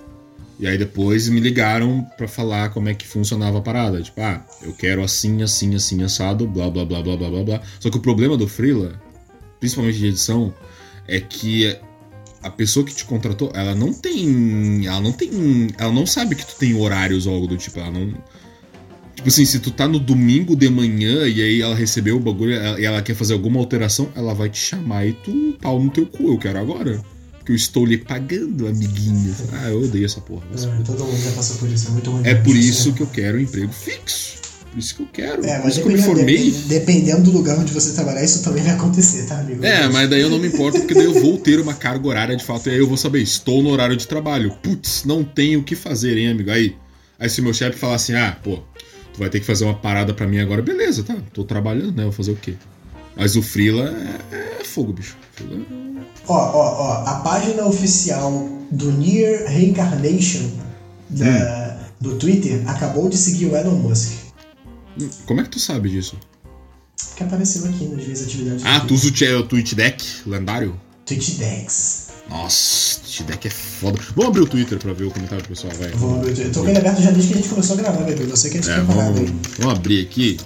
E aí depois me ligaram pra falar como é que funcionava a parada. Tipo, ah, eu quero assim, assim, assim, assado, blá, blá, blá, blá, blá, blá, blá. Só que o problema do Freela, principalmente de edição, é que a pessoa que te contratou, ela não tem. Ela não tem. Ela não sabe que tu tem horários ou algo do tipo. Ela não. Tipo assim, se tu tá no domingo de manhã e aí ela recebeu o bagulho e ela quer fazer alguma alteração, ela vai te chamar e tu pau no teu cu, eu quero agora. Porque eu estou lhe pagando, amiguinho. Ah, eu odeio essa porra. É, todo mundo já passou por isso, é muito ruim. é por isso que eu quero um emprego fixo. Por isso que eu quero. É, por mas isso que eu me formei. de- dependendo do lugar onde você trabalhar, isso também vai acontecer, tá, amigo? É, mas daí eu não me importo, porque daí eu vou ter uma carga horária de fato. E aí eu vou saber, estou no horário de trabalho. Putz, não tenho o que fazer, hein, amigo? Aí, aí se meu chefe falar assim, ah, pô, tu vai ter que fazer uma parada pra mim agora, beleza, tá? Tô trabalhando, né? Vou fazer o quê? Mas o Freela é, é fogo, bicho. Freela é- Ó, ó, ó, a página oficial do Near Reincarnation da- Hum. do Twitter acabou de seguir o Elon Musk. Hum, Como é que tu sabe disso? Que apareceu aqui nas minhas atividades. Ah, tu usa o Twitch Deck lendário? Twitch Dex. Nossa, Twitch Deck é foda. Vamos abrir o Twitter pra ver o comentário do pessoal, vai. Vou abrir o Twitter. Tô com ele aberto já desde que a gente começou a gravar, bebê. Você que é É, despreparado vamos, aí. vamos abrir aqui.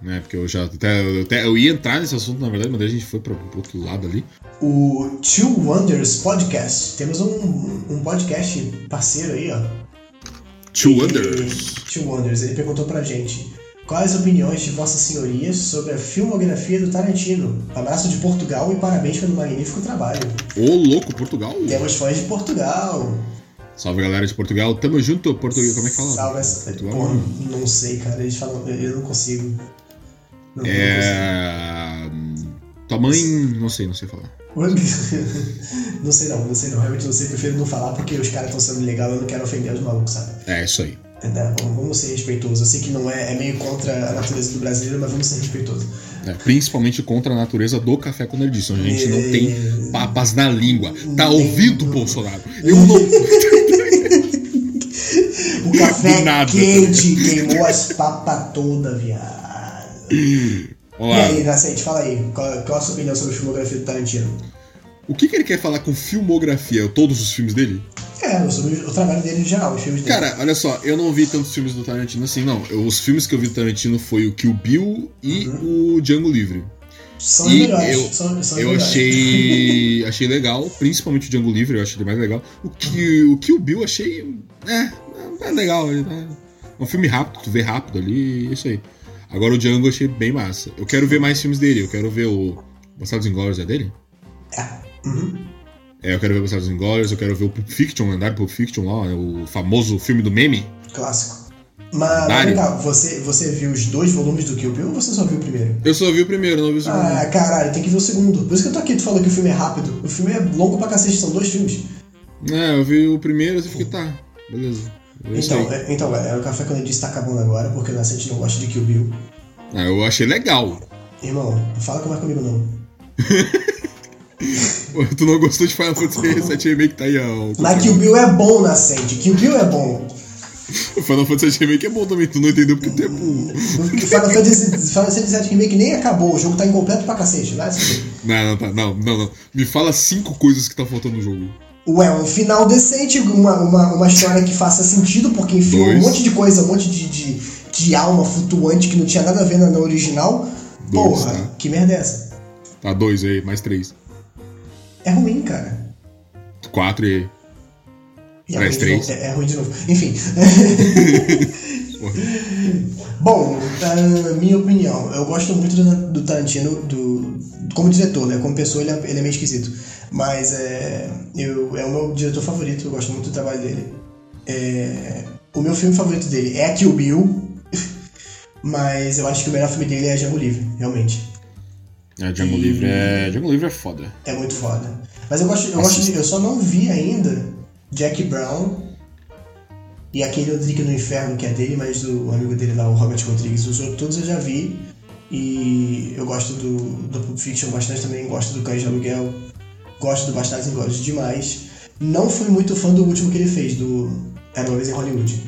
Né, porque eu já até, eu até- eu ia entrar nesse assunto, na verdade, mas daí a gente foi pro, pro outro lado ali. O Two Wonders Podcast. Temos um, um podcast parceiro aí, ó. Two Wonders. Two Wonders. Ele perguntou pra gente quais opiniões de Vossas Senhorias sobre a filmografia do Tarantino. Abraço de Portugal e parabéns pelo magnífico trabalho. Ô, louco, Portugal. Temos fãs de Portugal. Salve, galera de Portugal. Tamo junto, Portugal. Como é que fala? Salve essa. Portugal. Porra, não sei, cara. Eles falam. Eu não consigo. Não, É. Tua mãe. Não sei, não sei falar. não. Não sei não, não sei não. Realmente não sei. Prefiro não falar porque os caras estão sendo legal e eu não quero ofender os malucos, sabe? É, isso aí. Né? Vamos ser respeitosos. Eu sei que não é, é meio contra a natureza do brasileiro, mas vamos ser respeitosos. É, principalmente contra a natureza do café com nerdice. A gente não tem papas na língua. Tá ouvindo, Bolsonaro? Eu não. o café quente queimou as papas todas, viado. Olá. E aí, Nascente, fala aí. Qual, qual a sua opinião sobre a filmografia do Tarantino? O que, que ele quer falar com filmografia? Todos os filmes dele? É, sobre o trabalho dele em geral, os filmes dele. Cara, olha só, eu não vi tantos filmes do Tarantino assim, não. Eu, os filmes que eu vi do Tarantino foi o Kill Bill e uhum. o Django Livre. São e melhores. Eu, são, são eu achei achei legal, principalmente o Django Livre, eu achei mais legal. O que o Kill Bill achei é, é legal, né? É um filme rápido, tu vê rápido ali, isso aí. Agora o Django eu achei bem massa. Eu quero ver mais filmes dele, eu quero ver o Bastardos Inglórios é dele? É. Uhum. É, eu quero ver Bastardos Inglórios, eu quero ver o Pulp Fiction, lendário Pulp Fiction lá, né, o famoso filme do meme. Clássico. Mas, você, você viu os dois volumes do Kill Bill ou você só viu o primeiro? Eu só vi o primeiro, não vi o segundo. Ah, caralho, tem que ver o segundo. Por isso que eu tô aqui, tu falou que o filme é rápido. O filme é longo pra cacete, são dois filmes. É, eu vi o primeiro e fiquei, tá, beleza. então, é, então, é, o Café quando ele disse tá acabando agora, porque o Nascente não gosta de Kill Bill. Ah, eu achei legal. Irmão, não fala com mais comigo não. tu não gostou de Final Fantasy VII Remake, tá aí, ó. Mas Kill Bill é bom, Nascente. Kill Bill é bom. O Final Fantasy Remake é bom também, tu não entendeu porque tu é burro. Final Fantasy, Final Fantasy VII Remake nem acabou, o jogo tá incompleto pra cacete, vai se Não, não, tá, não, não, não. Me fala cinco coisas que tá faltando no jogo. Ué, um final decente, uma, uma, uma história que faça sentido, porque enfim, um monte de coisa, um monte de, de, de alma flutuante que não tinha nada a ver na, na original. Dois, Porra, tá. que merda é essa? Tá, dois aí, mais três. É ruim, cara. Quatro e. e é, ruim três. É, é, ruim de novo. Enfim. Bom, uh, minha opinião, eu gosto muito do, do Tarantino do, como diretor, né? Como pessoa ele é, ele é meio esquisito. Mas é, eu, é o meu diretor favorito, eu gosto muito do trabalho dele. É, o meu filme favorito dele é Kill Bill, mas eu acho que o melhor filme dele é Django Livre, realmente. É, Django e... Livre é. Django Livre é foda. É muito foda. Mas eu gosto, eu gosto de, Eu só não vi ainda Jack Brown e aquele Rodrigo no Inferno, que é dele, mas o amigo dele lá, o Robert Rodrigues. Os outros todos eu já vi. E eu gosto do, do Pulp Fiction bastante também, gosto do Cães de Aluguel, gosto do Bastardos Inglórios demais. Não fui muito fã do último que ele fez, do Era uma vez em Hollywood.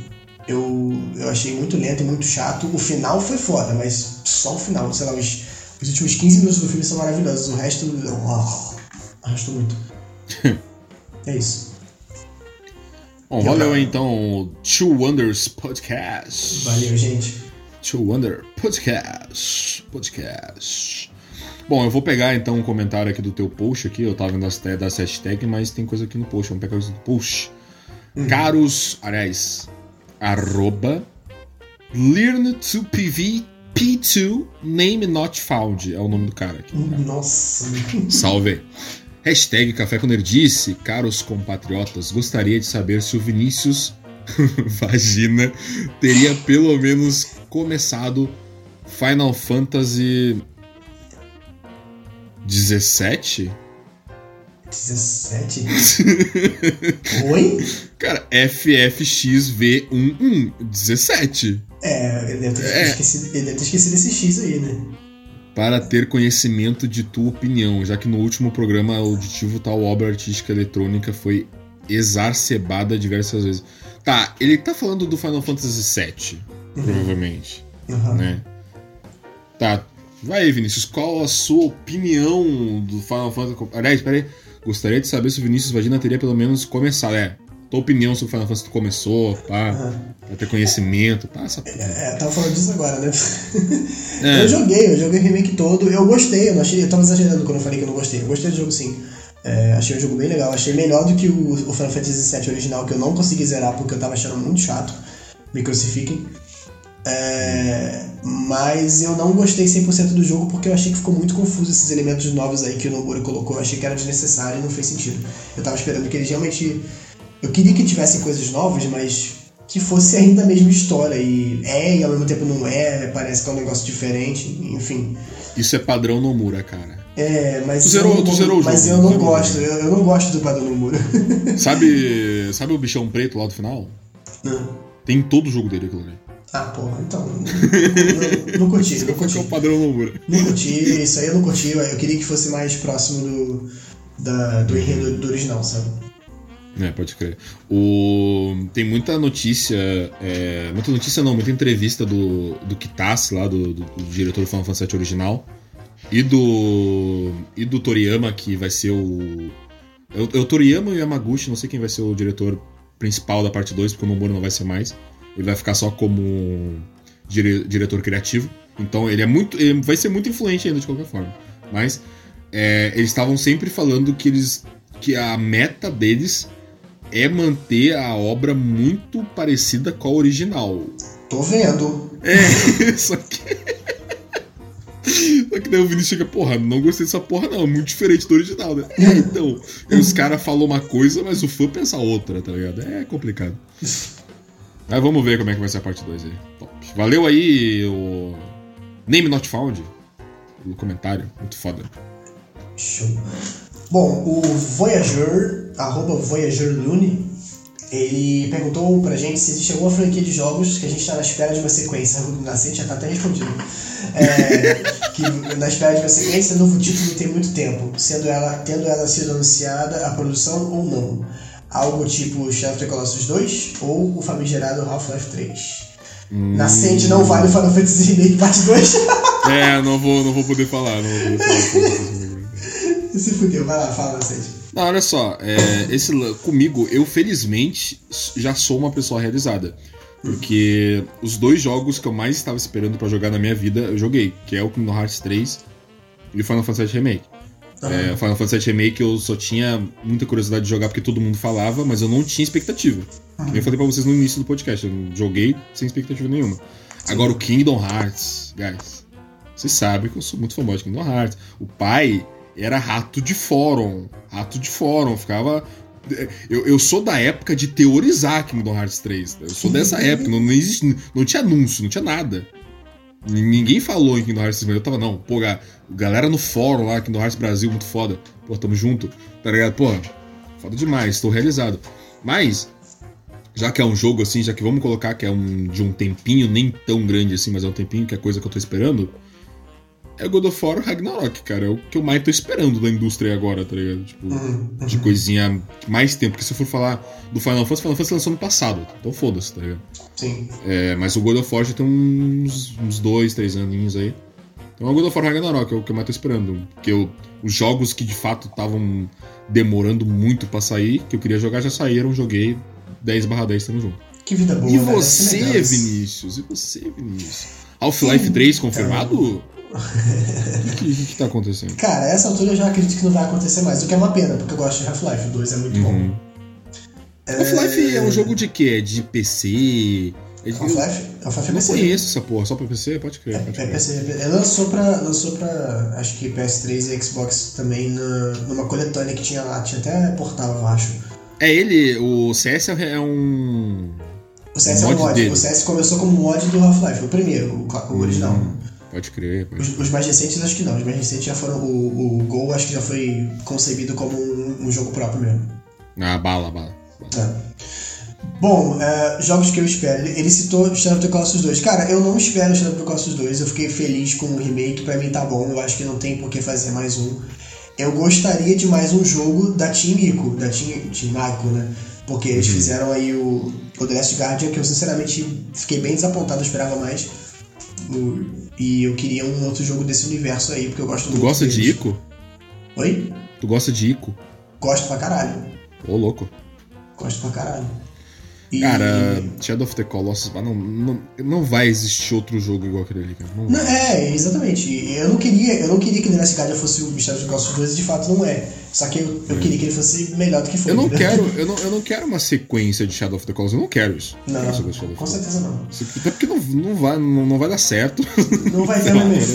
Eu, eu achei muito lento e muito chato. O final foi foda, mas só o final, sei lá, os os últimos 15 minutos do filme são maravilhosos, o resto. Oh, arrastou muito. é isso. Bom, valeu então, Two Wonders Podcast. Valeu, gente. Two Wonder Podcast. Podcast. Bom, eu vou pegar então um comentário aqui do teu post aqui. Eu tava vendo as, das hashtag, mas tem coisa aqui no post. Vamos pegar coisa do post. Hum. Caros, aliás, arroba learn to PV P2 Name Not Found é o nome do cara aqui. Tá? Nossa. Salve. Hashtag Café com Nerdice, caros compatriotas, gostaria de saber se o Vinícius Vagina teria pelo menos começado Final Fantasy 17? 17? Oi? Cara, FFXV11, 17. É, ele deve, ter é. Esquecido, ele deve ter esquecido esse X aí, né? Para ter conhecimento de tua opinião, já que no último programa auditivo tal obra artística eletrônica foi exacerbada diversas vezes. Tá, ele tá falando do Final Fantasy VII, uhum. provavelmente. Uhum. Né? Tá, vai aí, Vinícius, qual a sua opinião do Final Fantasy? Aliás, peraí, gostaria de saber se o Vinícius Vagina teria pelo menos começado. É, tua opinião sobre Final Fantasy começou, pá, pra ter conhecimento, pá, essa porra. É, tava falando disso agora, né? É. Eu joguei, eu joguei o remake todo, eu gostei, eu não achei, eu tava exagerando quando eu falei que eu não gostei, eu gostei do jogo sim. É, achei o jogo bem legal, achei melhor do que o, o Final Fantasy VII original, que eu não consegui zerar porque eu tava achando muito chato, me crucifiquem. É, mas eu não gostei 100% do jogo porque eu achei que ficou muito confuso esses elementos novos aí que o Nomura colocou. Eu achei que era desnecessário e não fez sentido. Eu tava esperando que eles realmente eu queria que tivessem coisas novas, mas que fosse ainda a mesma história. E é, e ao mesmo tempo não é, parece que é um negócio diferente, enfim. Isso é padrão Nomura, cara. É, mas. Tu zerou, eu, tu zerou o Mas jogo, eu não gosto, eu, eu, não gosto do padrão Nomura. sabe, sabe o bichão preto lá do final? Não. Tem todo o jogo dele aquilo ali. Ah, porra, então. Não, não, não curti, não curti. é o padrão Nomura. Não curti, isso aí eu não curti. Eu queria que fosse mais próximo do, da, do enredo do original, sabe? É, pode crer. O... Tem muita notícia. É... Muita notícia não, muita entrevista do, do Kitase lá, do, do, do diretor do Final Fantasy VII original. E do. E do Toriyama, que vai ser o. É o, é o Toriyama e o Yamaguchi, não sei quem vai ser o diretor principal da parte 2, porque o Nomura não vai ser mais. Ele vai ficar só como dire, diretor criativo. Então ele é muito. Ele vai ser muito influente ainda de qualquer forma. Mas é, eles estavam sempre falando que eles. que a meta deles é manter a obra muito parecida com a original. Tô vendo. É, só que. Só que daí o Vinícius chega, porra, não gostei dessa porra, não. É muito diferente do original, né? É, então, os caras falam uma coisa, mas o fã pensa outra, tá ligado? É complicado. Mas vamos ver como é que vai ser a parte 2 aí. Top. Valeu aí o. Name Not Found. O comentário. Muito foda. Show. Bom, o Voyager, arroba Voyager Lune, ele perguntou pra gente se existe alguma franquia de jogos que a gente tá na espera de uma sequência. O Nascente já tá até respondido. É, que na espera de uma sequência, novo título tem muito tempo, sendo ela, tendo ela sido anunciada a produção ou não. Algo tipo Shadow of the Colossus 2 ou o famigerado Half-Life 3. Hum. Nascente não vale o Final Fantasy Remake Parte 2. é, não vou, não vou poder falar, não vou poder falar. Se fudeu, vai lá, fala, Nascente. Não, olha só, é, esse, comigo, eu felizmente já sou uma pessoa realizada. Porque os dois jogos que eu mais estava esperando para jogar na minha vida, eu joguei, que é o Kingdom Hearts 3 e o Final Fantasy Remake. Uhum. É, o Final Fantasy Remake eu só tinha muita curiosidade de jogar porque todo mundo falava, mas eu não tinha expectativa. Uhum. Eu falei pra vocês no início do podcast, eu joguei sem expectativa nenhuma. Sim. Agora o Kingdom Hearts, guys, vocês sabem que eu sou muito famoso de Kingdom Hearts. O pai era rato de fórum. Rato de fórum. Ficava. Eu, eu sou da época de teorizar Kingdom Hearts 3. Eu sou dessa época. Não, não, existe, não tinha anúncio, não tinha nada. Ninguém falou em Kingdom Hearts 3, mas eu tava, não. Pô, galera no fórum lá, Kingdom Hearts Brasil, muito foda. Pô, tamo junto. Tá ligado? Pô, foda demais, estou realizado. Mas, já que é um jogo assim, já que vamos colocar que é um de um tempinho, nem tão grande assim, mas é um tempinho que é coisa que eu tô esperando é God of War Ragnarok, cara. É o que eu mais tô esperando da indústria agora, tá ligado? Tipo, uhum, uhum. de coisinha mais tempo. Porque se eu for falar do Final Fantasy, Final Fantasy lançou no passado. Então foda-se, tá ligado? Sim. É, mas o God of War já tem uns, uns dois, três aninhos aí. Então é o God of War Ragnarok, é o que eu mais tô esperando. Porque eu, os jogos que de fato estavam demorando muito pra sair, que eu queria jogar, já saíram, joguei 10 barra 10 tamo junto. Que vida boa, E né? você, Vinícius? E você, Vinícius? Half-Life 3 confirmado? O que, que, tá acontecendo? Cara, essa altura eu já acredito que não vai acontecer mais, o que é uma pena, porque eu gosto de Half-Life. O 2 é muito uhum. bom. Half-Life é... é... um jogo de quê? É de PC? É de... Half-Life? Half-Life é PC. Eu conheço essa porra, só pra PC? Pode crer. É, pode é PC, é PC. Lançou pra, lançou pra, acho que PS3 e Xbox também, na, numa coletânea que tinha lá. Tinha até portal, eu acho. É ele, o CS é um... O CS um é um mod. Dele. O CS começou como mod do Half-Life, o primeiro, o, o original. Hum. Pode crer. Pode os, os, mais recentes acho que não. Os mais recentes já foram. O, o Gol acho que já foi concebido como um, um jogo próprio mesmo. Ah, bala, bala. bala. É. Bom, é, jogos que eu espero. Ele citou Shadow of the Colossus 2. Cara, eu não espero Shadow of the Colossus 2. Eu fiquei feliz com o remake. Pra mim tá bom. Eu acho que não tem por que fazer mais um. Eu gostaria de mais um jogo da Team Ico. Da Team, Team Ico, né? Porque eles uhum. fizeram aí o, o The Last Guardian, que eu sinceramente fiquei bem desapontado. Eu esperava mais. O, e eu queria um outro jogo desse universo aí, porque eu gosto tu muito. Tu gosta deles. de Ico? Oi? Tu gosta de Ico? Gosto pra caralho. Ô, louco. Gosto pra caralho. E... Cara, Shadow of the Colossus, não, não, não vai existir outro jogo igual aquele ali, cara. Não não, é, exatamente. Eu não queria, eu não queria que The Last Guardian fosse o Shadow of the Colossus 2 e de fato não é. Só que eu, eu é. queria que ele fosse melhor do que foi. Eu não né? quero, eu não, eu não quero uma sequência de Shadow of the Colossus, eu não quero isso. Não, não com certeza não. Até porque não, não, vai, não, não vai dar certo. Não vai ter, não, mesmo,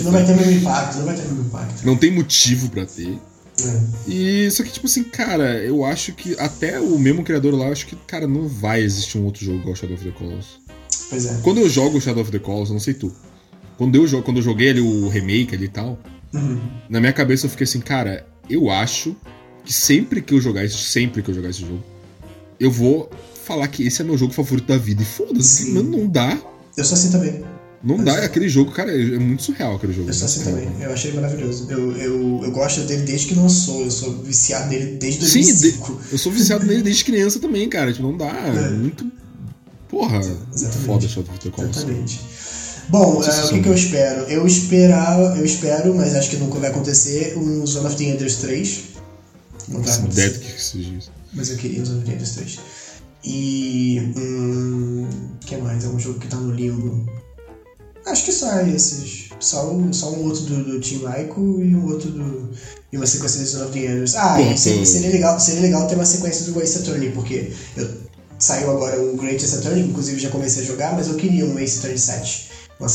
impacto, não vai ter mesmo impacto. Não tem motivo pra ter. É. E só que, tipo assim, cara, eu acho que até o mesmo criador lá, eu acho que, cara, não vai existir um outro jogo igual Shadow of the Colossus. Pois é. Quando eu jogo Shadow of the Colossus, não sei tu. Quando eu, quando eu joguei ali o remake ali e tal, uhum. na minha cabeça eu fiquei assim, cara, eu acho que sempre que eu jogar isso, sempre que eu jogar esse jogo, eu vou falar que esse é meu jogo favorito da vida. E foda-se, mano, não dá. Eu sou assim também. Não dá, aquele jogo, cara, é muito surreal aquele jogo. Eu sou assim também, eu achei maravilhoso. Eu, eu, eu gosto dele desde que lançou, eu sou viciado nele desde 2005. Sim, de, eu sou viciado nele desde criança também, cara. Tipo, não dá, é. muito. Porra, Exatamente. foda Shadow of the Colossus. Exatamente. Bom, é, o que, que, eu espero? Eu esperar, eu espero, mas acho que nunca vai acontecer, um Zone of the Enders 3. Não vai acontecer. que seja isso. Mas eu queria um Zone of the Enders 3. E. Hum, que mais? É um jogo que tá no limbo. Acho que só esses. Só um, só um outro do, do Team Ico e um outro do. E uma sequência de Son of the Enders. Ah, e seria, seria, legal, seria legal ter uma sequência do Ace Attorney, porque eu, saiu agora o Great Ace Attorney, inclusive já comecei a jogar, mas eu queria um Ace Attorney 7.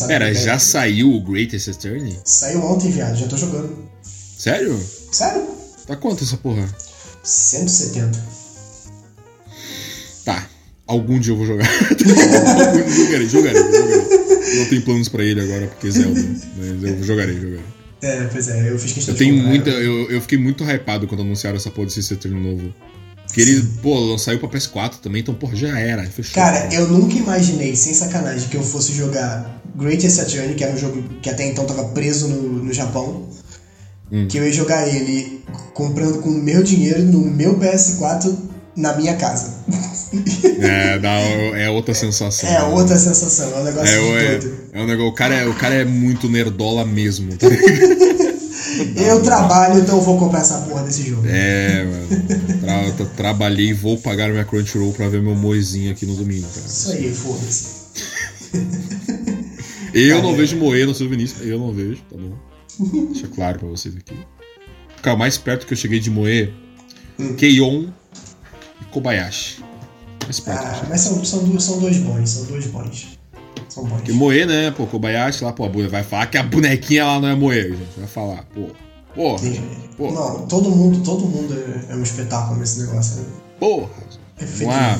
Pera, já saiu o Great Ace Attorney? Saiu ontem, viado, já tô jogando. Sério? Sério? Tá quanto essa porra? 170. Tá. Algum dia eu vou jogar. jogarei, jogarei, jogarei. Não tenho planos pra ele agora, porque Zelda. mas eu jogarei, jogarei. É, pois é, eu fiz questão eu tenho muita, eu, eu fiquei muito hypado quando anunciaram essa porra desse Saturn novo. Porque ele, pô, saiu pra PS4 também, então, porra, já era. Fechou. Cara, eu nunca imaginei, sem sacanagem, que eu fosse jogar Great Saturn, que era um jogo que até então tava preso no, no Japão. Hum. Que eu ia jogar ele comprando com o meu dinheiro no meu PS4 na minha casa. É, dá, é outra sensação. É outra sensação, é um negócio é, é, é um negócio, o cara é, o cara é muito nerdola mesmo, tá Eu trabalho, então eu vou comprar essa porra desse jogo. É, mano. Tra, tra, trabalhei e vou pagar minha Crunchyroll pra ver meu moezinho aqui no domingo, cara. Isso aí, foda-se. Eu não vejo moer no seu Vinícius. Eu não vejo, tá bom? Deixa claro pra vocês aqui. Cara, mais perto que eu cheguei de moer, hum. Keion e Kobayashi. Ah, mas são, são, dois, são dois bons, são dois bons. São bons. Porque moer, né? Pô, Kobayashi lá, pô, vai falar que a bonequinha lá não é moer, gente. Vai falar, pô. Pô, pô. Não, todo mundo, todo mundo é, é um espetáculo nesse negócio aí. Porra! É Vamos lá,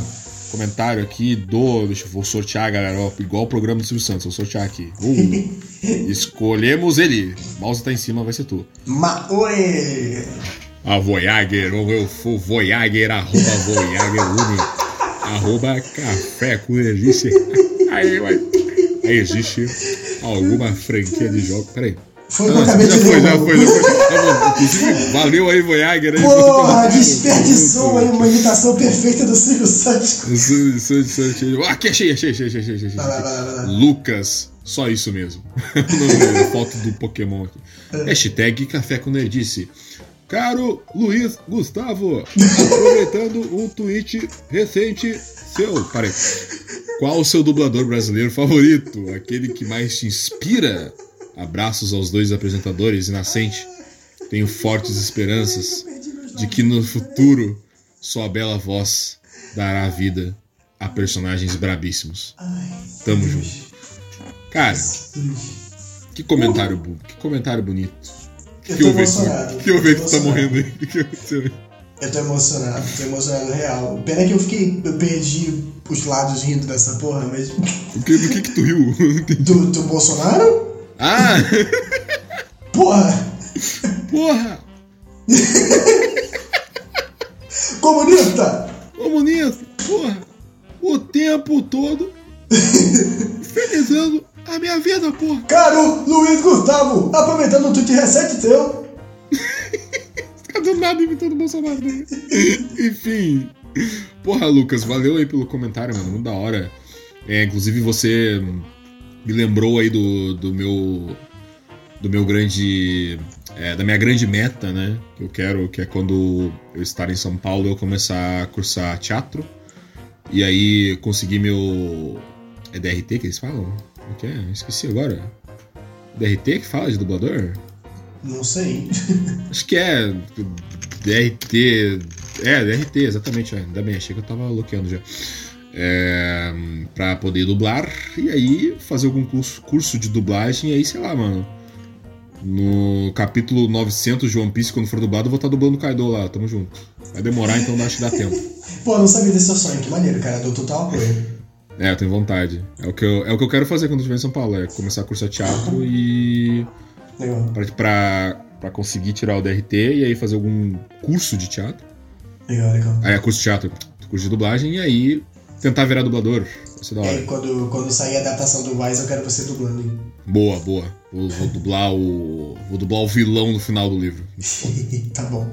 comentário aqui do. Deixa eu vou sortear, galera. Ó, igual o programa do Silvio Santos, vou sortear aqui. Uh, escolhemos ele. O mouse tá em cima, vai ser tu. Maoi! A Voyager, ou eu for Voyager, arroba Voyager arroba café com delícia. Aí, vai. Aí existe alguma franquia de jogo. Peraí. Foi o que eu acabei de ler. Já foi, já foi, já foi. Inclusive, valeu aí, Voyager. Aí, Porra, desperdiçou aí uma imitação perfeita do Silvio Santos. Aqui, achei, achei, achei, achei, achei. Lucas, só isso mesmo. Foto do Pokémon aqui. É. Hashtag Café com Nerdice. Caro Luiz Gustavo, aproveitando um tweet recente seu. Peraí. Qual o seu dublador brasileiro favorito? Aquele que mais te inspira? Abraços aos dois apresentadores e nascente. Tenho fortes esperanças de que no futuro sua bela voz dará vida a personagens brabíssimos. Tamo junto. Cara, que comentário, que comentário bonito. Eu tô emocionado. Que eu vejo que tá morrendo aí. Eu tô emocionado, tô emocionado real. Pena que eu fiquei. Eu perdi os lados rindo dessa porra, mas. O que, do que que tu riu? Do, do Bolsonaro? Ah! Porra! Porra! Comunista! Comunista! Porra! O tempo todo felizando a minha vida, porra. Caro Luiz Gustavo, aproveitando o tweet recente teu. Fica do nada imitando o Bolsonaro. Né? Enfim. Porra, Lucas, valeu aí pelo comentário, mano. Muito da hora. É, inclusive você me lembrou aí do, do meu. Do meu grande. É, da minha grande meta, né? Que eu quero, que é quando eu estar em São Paulo eu começar a cursar teatro. E aí conseguir meu. É DRT que eles falam? O que é? Esqueci agora. DRT que fala de dublador? Não sei. Acho que é DRT. É, DRT, exatamente. Ainda bem, achei que eu tava bloqueando já. É, pra poder dublar e aí fazer algum curso, curso de dublagem e aí, sei lá, mano. No capítulo 900 de One Piece, quando for dublado, eu vou estar tá dublando o Kaido lá, tamo junto. Vai demorar, então acho que dá tempo. Pô, não sabia desse sonho, que maneiro, cara, do total apoio. É, eu tenho vontade. É o que eu, é o que eu quero fazer quando eu estiver em São Paulo, é começar a cursar teatro e. Legal. Pra, pra, pra conseguir tirar o DRT e aí fazer algum curso de teatro. Legal, legal. Aí é curso de teatro, curso de dublagem, e aí tentar virar dublador. É quando, quando sair a adaptação do Wise, eu quero você dublando. Hein? Boa, boa. Vou, vou, dublar o. Vou dublar o vilão no final do livro. tá bom.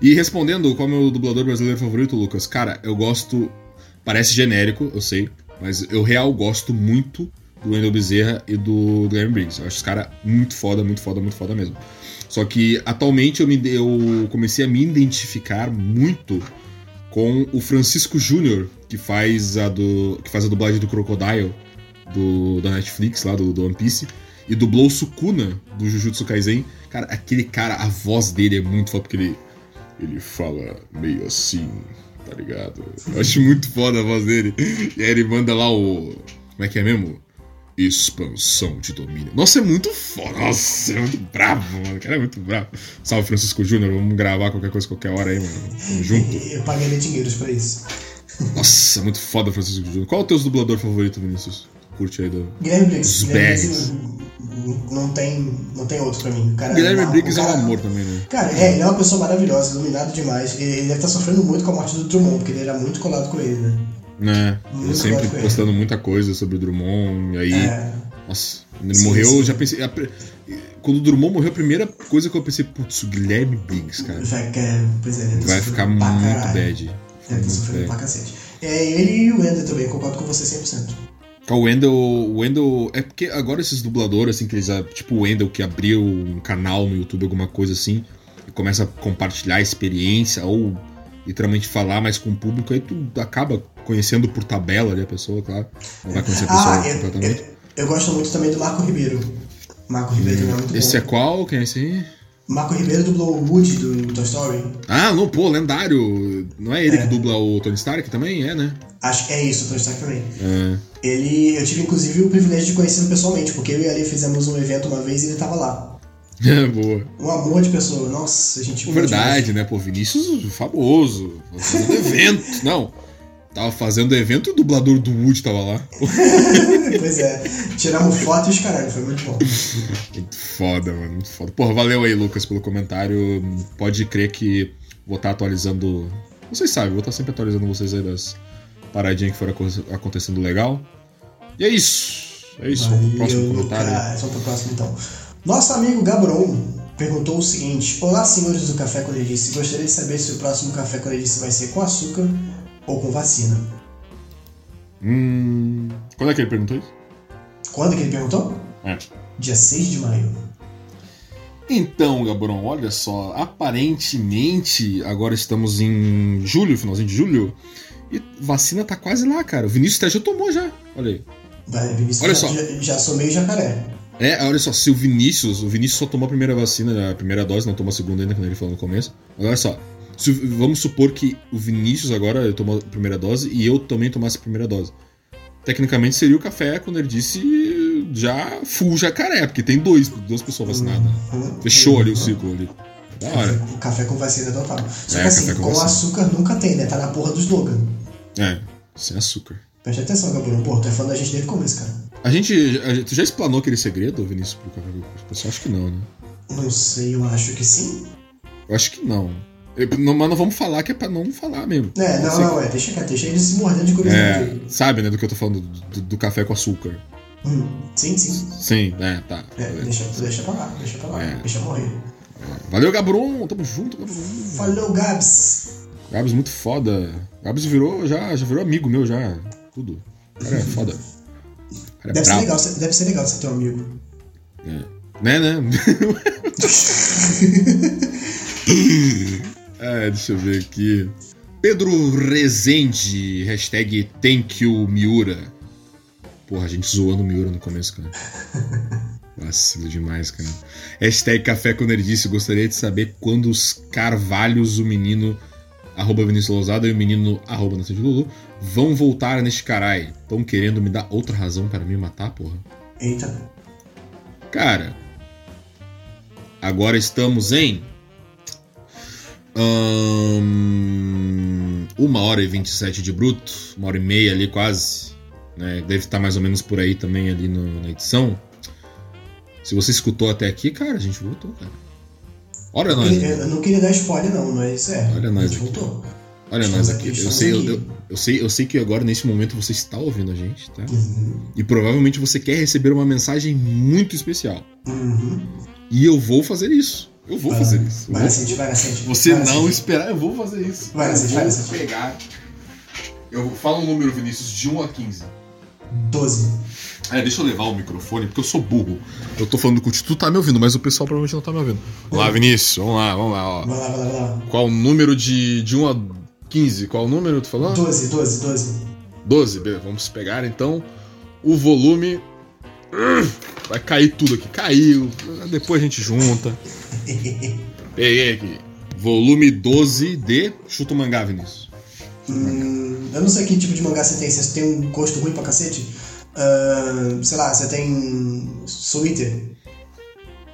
E respondendo qual é o meu dublador brasileiro favorito, Lucas, cara, eu gosto. Parece genérico, eu sei, mas eu real gosto muito do Wendell Bezerra e do Guilherme Briggs. Eu acho os caras muito foda, muito foda, muito foda mesmo. Só que atualmente eu, me, eu comecei a me identificar muito com o Francisco Júnior, que faz a do que faz a dublagem do Crocodile do, da Netflix lá do, do One Piece e dublou Sukuna do Jujutsu Kaisen. Cara, aquele cara, a voz dele é muito foda porque ele ele fala meio assim, tá ligado? Eu acho muito foda a voz dele. E aí ele manda lá o como é que é mesmo? Expansão de domínio. Nossa, é muito foda. Nossa, é muito bravo, mano. O cara é muito bravo. Salve, Francisco Júnior. Vamos gravar qualquer coisa, qualquer hora aí, mano. Tamo junto. Eu paguei dinheiros pra isso. Nossa, muito foda, Francisco Júnior. Qual é o teu dublador favorito, Vinícius? Curte aí do. Guilherme Briggs. Guilherme não tem, não tem outro pra mim. cara, Guilherme Briggs é um amor também, né? Cara, é, ele é uma pessoa maravilhosa, iluminado demais. Ele, ele deve estar tá sofrendo muito com a morte do Drummond, porque ele era muito colado com ele, né? né? Ele sempre postando muita coisa sobre o Drummond, e aí. É. Nossa, quando ele sim, morreu, sim. já pensei. Quando o Drummond morreu, a primeira coisa que eu pensei, putz, o Guilherme Briggs, cara. Vai, é, pois é, vai ficar muito caralho. bad. Deve estar sofrendo pra cacete. É, ele e o Ender também, concordo com você 100%. O Wendell, o Wendell. É porque agora esses dubladores, assim, que eles. Tipo o Wendell que abriu um canal no YouTube, alguma coisa assim, e começa a compartilhar a experiência, ou literalmente falar mais com o público, aí tu acaba conhecendo por tabela ali a pessoa, claro. Não vai conhecer a pessoa ah, completamente. Eu, eu, gosto muito também do Marco Ribeiro. Marco Ribeiro hum, é muito Esse bom. é qual? Quem é esse aí? Marco Ribeiro dublou o Woody do Toy Story. Ah, não, pô, lendário. Não é ele é. que dubla o Tony Stark também? É, né? Acho que é isso, o Tony Stark também. É. Ele, eu tive inclusive o privilégio de conhecê-lo pessoalmente, porque eu e ali fizemos um evento uma vez e ele tava lá. É, boa. Um amor de pessoa. Nossa, a gente. Verdade, né? Pô, Vinícius famoso. Fazendo evento. Não. Tava fazendo evento e o dublador do Woody tava lá. pois é. Tiramos foto e os caralho, foi muito bom. Muito foda, mano. Muito foda. Porra, valeu aí, Lucas, pelo comentário. Pode crer que vou estar tá atualizando. Vocês sabem, vou estar tá sempre atualizando vocês aí das paradinhas que foram acontecendo legal. E é isso. É isso. Valeu, Vamos pro próximo comentário. Cara, vamos pro próximo então. Nosso amigo Gabron perguntou o seguinte: Olá, senhores do Café com Legice. Gostaria de saber se o próximo Café com Legice vai ser com açúcar ou com vacina. Hum. Quando é que ele perguntou isso? Quando que ele perguntou? É. Dia 6 de maio. Então, Gabron, olha só. Aparentemente, agora estamos em julho, finalzinho de julho. E vacina tá quase lá, cara. O Vinícius até já tomou já. Olha aí. Vinícius olha já, só. já, já sou meio jacaré. É, olha só, se o Vinícius, o Vinícius só tomou a primeira vacina, a primeira dose, não tomou a segunda ainda, como ele falou no começo. Olha só, se, vamos supor que o Vinícius agora tomou a primeira dose e eu também tomasse a primeira dose. Tecnicamente seria o café quando ele disse já full jacaré, porque tem dois, duas pessoas vacinadas. Uhum. Fechou ali o ciclo ali. Da hora. Café com vacina total. Só é, que assim, com, com açúcar nunca tem, né? Tá na porra do slogan. É, sem açúcar. Preste atenção, Gabriel. Pô, tu é fã da gente desde o começo, cara. A gente, a. Tu já explanou aquele segredo, Vinícius, pro café com pessoal? Acho que não, né? Não sei, eu acho que sim. Eu acho que não. Não, mas não vamos falar que é pra não falar mesmo. É, não, não, é, deixa, deixa ele se mordendo de curiosidade. É, sabe, né, do que eu tô falando, do, do café com açúcar. Hum, sim, sim. Sim, é, tá. É, deixa, deixa pra lá, deixa pra lá, é. deixa morrer. Valeu, Gabron, tamo junto, Gabron. Falou, Gabs. Gabs muito foda. Gabs virou, já, já virou amigo meu, já, tudo. Cara é foda. Cara é deve, ser legal, deve ser legal ser teu amigo. É. Né, né? É, deixa eu ver aqui. Pedro Rezende, hashtag thank you Miura. Porra, a gente zoando o Miura no começo, cara. Vacilo demais, cara. Hashtag Café com Nerdice. Gostaria de saber quando os Carvalhos, o menino arroba Vinícius Lousada e o menino arroba Nascente Lulu vão voltar neste carai. Estão querendo me dar outra razão para me matar, porra? Eita. Cara, agora estamos em uma hora e 27 de bruto, uma hora e meia ali quase. Né? Deve estar mais ou menos por aí também ali no, na edição. Se você escutou até aqui, cara, a gente voltou, cara. Olha nós. Eu, eu não queria dar spoiler, não, mas é. Olha nós. A gente voltou. Olha nós aqui. Eu sei, aqui. Eu, eu, sei, eu sei que agora, nesse momento, você está ouvindo a gente, tá? Uhum. E provavelmente você quer receber uma mensagem muito especial. Uhum. E eu vou fazer isso. Eu vou fazer isso. Vai assistir, vai assistir. Você vai não esperar, eu vou fazer isso. Vai assistir, vai assistir. pegar. Eu falo um número, Vinícius, de 1 a 15. 12. É, deixa eu levar o microfone, porque eu sou burro. Eu tô falando com o Tu tá me ouvindo, mas o pessoal provavelmente não tá me ouvindo. Vamos lá, Vinícius, vamos lá, vamos lá, ó. Vai lá, vai lá, vai lá. Qual o número de, de 1 a 15? Qual o número, tu falou? 12, 12, 12. 12, beleza. Vamos pegar então o volume. Vai cair tudo aqui. Caiu. Depois a gente junta. Peguei aqui. Volume 12 de Chuto Mangá, Vinícius. Hum, eu não sei que tipo de mangá você tem. Você tem um gosto ruim pra cacete? Uh, sei lá, você tem. Suíter?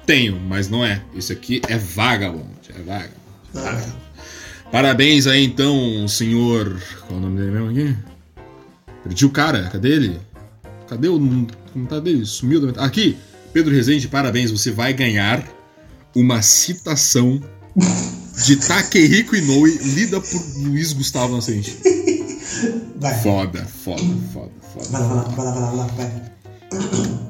Tenho, mas não é. Isso aqui é Vagabond. É Vagabond. Ah. Parabéns aí então, senhor. Qual é o nome dele mesmo aqui? Perdi o cara, cadê ele? Cadê o comentário dele? Sumiu da Aqui, Pedro Rezende, parabéns. Você vai ganhar uma citação de Takehiko Inoue, lida por Luiz Gustavo Nascente. Vai. Foda, foda, foda, foda. Vai lá, vai lá, vai lá, vai lá, vai.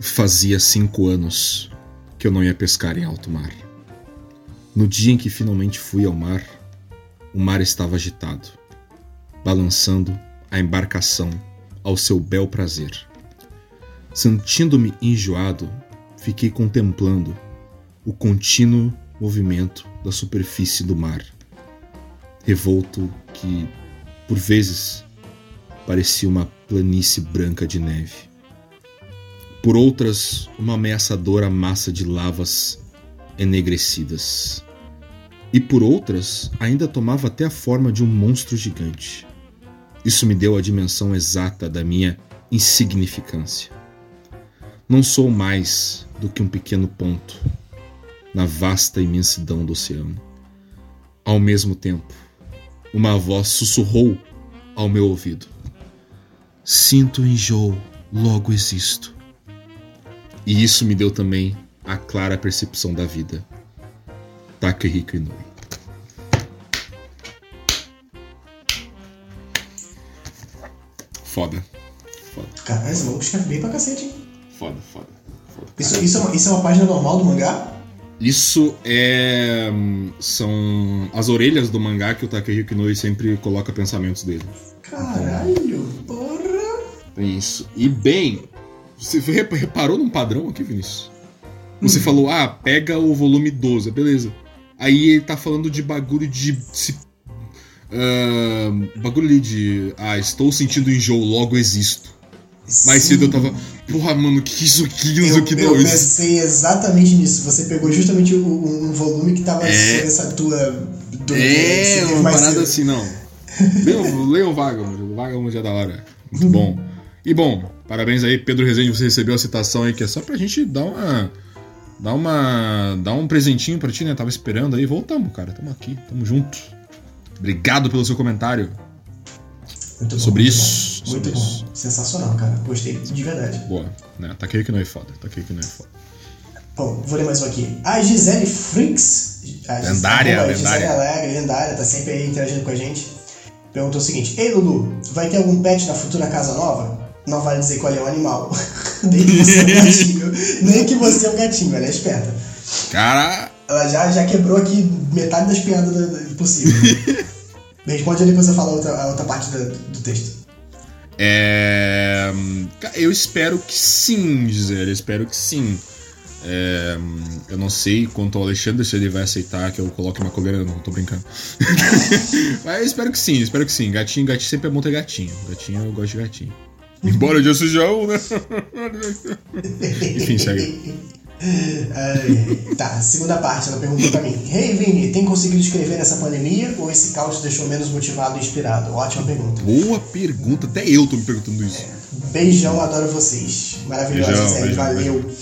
Fazia cinco anos que eu não ia pescar em alto mar. No dia em que finalmente fui ao mar, o mar estava agitado, balançando a embarcação ao seu bel prazer. Sentindo-me enjoado, fiquei contemplando o contínuo movimento da superfície do mar, revolto que, por vezes, parecia uma planície branca de neve. Por outras, uma ameaçadora massa de lavas enegrecidas e por outras ainda tomava até a forma de um monstro gigante. Isso me deu a dimensão exata da minha insignificância. Não sou mais do que um pequeno ponto na vasta imensidão do oceano. Ao mesmo tempo, uma voz sussurrou ao meu ouvido: Sinto enjoo, logo existo. E isso me deu também a clara percepção da vida. Takehiko Inoue. Foda. Foda. Caralho, esse maluco escreve bem pra cacete, hein? Foda, foda. foda. Isso, isso, é uma, isso é uma página normal do mangá? Isso é. São as orelhas do mangá que o Takehiko Inoue sempre coloca pensamentos dele. Caralho, porra! Isso. E bem, você reparou num padrão aqui, Vinícius? Você hum. falou, ah, pega o volume 12, beleza. Aí ele tá falando de bagulho de. Se, uh, bagulho de. Ah, estou sentindo enjoo, logo existo. Sim. Mais cedo eu tava. Porra, mano, que isso aqui, isso aqui Eu pensei exatamente nisso. Você pegou justamente um, um volume que tava é... essa tua. é, uma parada cedo. assim, não. Leiam o Vagabond. O Vagabond é da hora. Muito bom. E bom, parabéns aí, Pedro Rezende, você recebeu a citação aí, que é só pra gente dar uma Dá uma. Dá um presentinho pra ti, né? Tava esperando aí. Voltamos, cara. Tamo aqui, tamo junto. Obrigado pelo seu comentário. Muito sobre bom, isso. Muito sobre bom. Isso. Sensacional, cara. Gostei de verdade. Boa. Né? Tá aqui que não é foda. Tá aqui que não é foda. Bom, vou ler mais um aqui. A Gisele Freaks. A lendária, a Gisele lendária. Alegre, lendária, tá sempre aí interagindo com a gente. Perguntou o seguinte: Ei, Lulu, vai ter algum pet na futura casa nova? Não vale dizer qual é o animal. Nem que você é um gatinho. Nem que você é um gatinho, ela é esperta. Cara. Ela já, já quebrou aqui metade das piadas do, do possível. Responde aí depois eu falo a outra, a outra parte do, do texto. É. Eu espero que sim, Gisele. Eu espero que sim. É, eu não sei quanto ao Alexandre se ele vai aceitar que eu coloque uma coleira, não, tô brincando. Mas eu espero que sim, espero que sim. Gatinho, gatinho sempre é bom ter gatinho. Gatinho eu gosto de gatinho. Embora já seja um, né? Enfim, segue. Tá, segunda parte, ela perguntou pra mim: Hey Vini, tem conseguido escrever nessa pandemia ou esse caos te deixou menos motivado e inspirado? Ótima pergunta. Boa pergunta, até eu tô me perguntando isso. É, beijão, adoro vocês. Maravilhosa, beijão, Gisele, beijão, valeu. Beijão.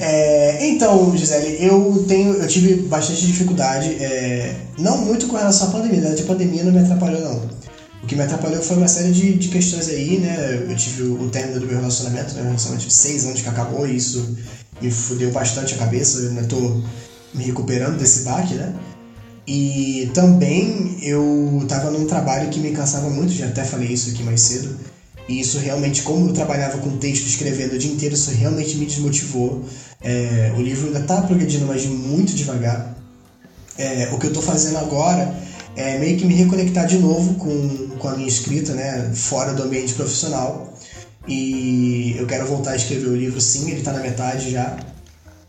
É, então, Gisele, eu tenho, eu tive bastante dificuldade, é, não muito com relação à pandemia, né? a pandemia não me atrapalhou não. O que me atrapalhou foi uma série de, de questões aí, né? Eu tive o, o término do meu relacionamento, né? Um relacionamento de seis anos que acabou, e isso me fudeu bastante a cabeça, eu ainda tô me recuperando desse baque, né? E também eu estava num trabalho que me cansava muito, já até falei isso aqui mais cedo. E isso realmente, como eu trabalhava com texto, escrevendo o dia inteiro, isso realmente me desmotivou. É, o livro ainda está progredindo, mas muito devagar. É, o que eu estou fazendo agora é meio que me reconectar de novo com, com a minha escrita, né, fora do ambiente profissional. E eu quero voltar a escrever o livro, sim, ele está na metade já.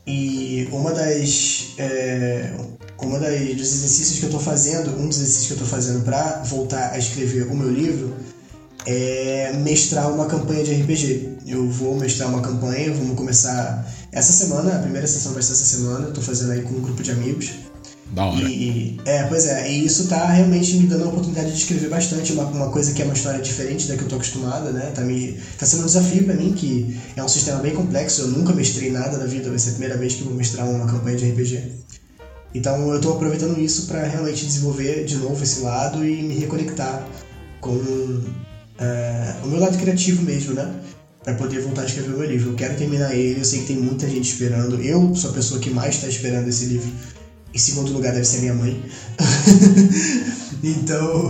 E uma das, é, uma das dos exercícios que eu estou fazendo, um dos exercícios que eu estou fazendo para voltar a escrever o meu livro é mestrar uma campanha de RPG. Eu vou mestrar uma campanha, vamos começar essa semana, a primeira sessão vai ser essa semana, estou fazendo aí com um grupo de amigos. Da hora. E, é, pois é, e isso tá realmente me dando a oportunidade de escrever bastante, uma, uma coisa que é uma história diferente da que eu tô acostumada, né? Tá, me, tá sendo um desafio para mim, que é um sistema bem complexo, eu nunca mestrei nada na vida, vai ser a primeira vez que eu vou mestrar uma campanha de RPG. Então eu tô aproveitando isso para realmente desenvolver de novo esse lado e me reconectar com é, o meu lado criativo mesmo, né? Para poder voltar a escrever o meu livro. Eu quero terminar ele, eu sei que tem muita gente esperando. Eu sou a pessoa que mais está esperando esse livro. Em segundo lugar deve ser minha mãe. então,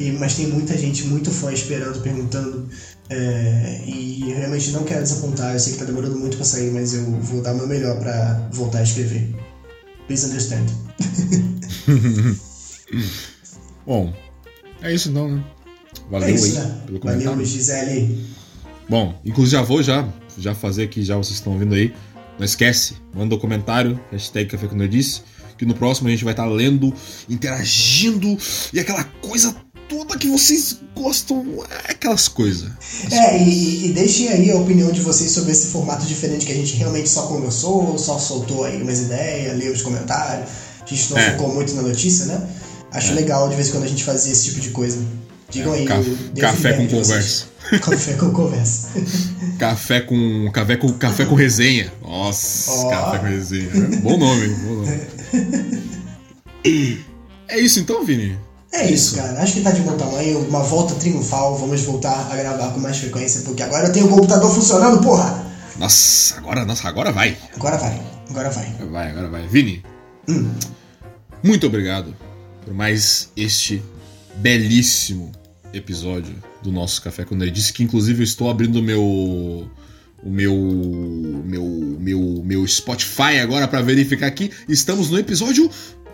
e, mas tem muita gente, muito fã esperando, perguntando. É, e eu realmente não quero desapontar. Eu sei que tá demorando muito para sair, mas eu vou dar o meu melhor para voltar a escrever. Please understand. Bom, é isso então, né? Valeu é isso, aí né? pelo comentário. Valeu, Gisele. Bom, inclusive já vou já, já fazer aqui, já vocês estão ouvindo aí. Não esquece, manda um comentário, hashtag Café com Nerdice que no próximo a gente vai estar lendo, interagindo e aquela coisa toda que vocês gostam, é aquelas coisas. É, e, e deixem aí a opinião de vocês sobre esse formato diferente que a gente realmente só conversou, só soltou aí umas ideias, leu os comentários. A gente não é. focou muito na notícia, né? Acho é. legal de vez em quando a gente fazer esse tipo de coisa. Digam é, aí. café com conversa. Café com conversa. café com. Café com, café com resenha. Nossa, oh. café com resenha. Bom nome, bom nome. É isso então, Vini? É isso, cara. Acho que tá de bom tamanho. Uma volta triunfal. Vamos voltar a gravar com mais frequência, porque agora eu tenho o computador funcionando, porra! Nossa, agora, nossa, agora vai. Agora vai. Agora vai. Vai, agora vai. Vini, hum. muito obrigado por mais este belíssimo episódio do nosso Café com Nerdice, que inclusive eu estou abrindo o meu o meu meu meu meu Spotify agora para verificar aqui. Estamos no episódio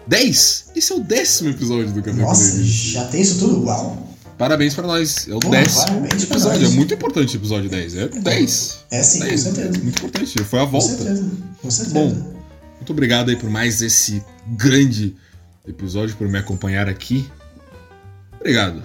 10. Esse é o décimo episódio do Café Nossa, com Nerdice. já tem isso tudo? Uau. Parabéns para nós. É o Pô, décimo episódio. É muito importante o episódio 10. É 10. É sim, 10. com certeza. Muito importante. Foi a volta. Com certeza. Com certeza. Bom, muito obrigado aí por mais esse grande episódio, por me acompanhar aqui. Obrigado.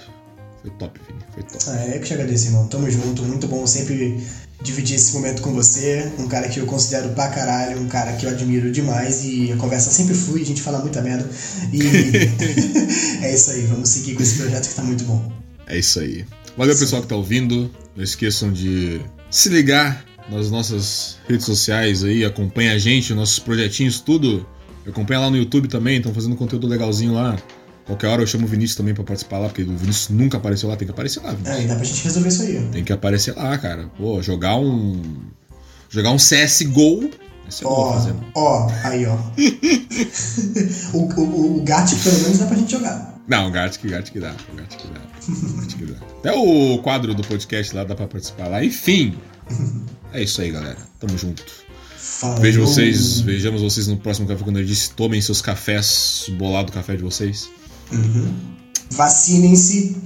Foi top, Vini. Foi top. Ah, eu que te agradeço, irmão. Tamo junto. Muito bom sempre dividir esse momento com você. Um cara que eu considero pra caralho, um cara que eu admiro demais e a conversa sempre flui, a gente fala muita merda. E é isso aí. Vamos seguir com esse projeto que tá muito bom. É isso aí. Valeu, Sim. pessoal que tá ouvindo. Não esqueçam de se ligar nas nossas redes sociais aí, acompanha a gente, nossos projetinhos, tudo. Acompanha lá no YouTube também, estão fazendo conteúdo legalzinho lá. Qualquer hora eu chamo o Vinícius também pra participar lá, porque o Vinícius nunca apareceu lá, tem que aparecer lá, Vinícius. É, e dá pra gente resolver isso aí. Tem que aparecer lá, cara. Pô, jogar um. Jogar um CSGO. Ó, ó, aí, ó. o, o, o Gat, pelo menos, dá pra gente jogar. Não, o Gat que dá. O que dá. Que dá. Até o quadro do podcast lá dá pra participar lá. Enfim. É isso aí, galera. Tamo junto. Falou. Vejo vocês, vejamos vocês no próximo Café quando eu disse, tomem seus cafés, bolado café de vocês. Uhum. Vacinem-se.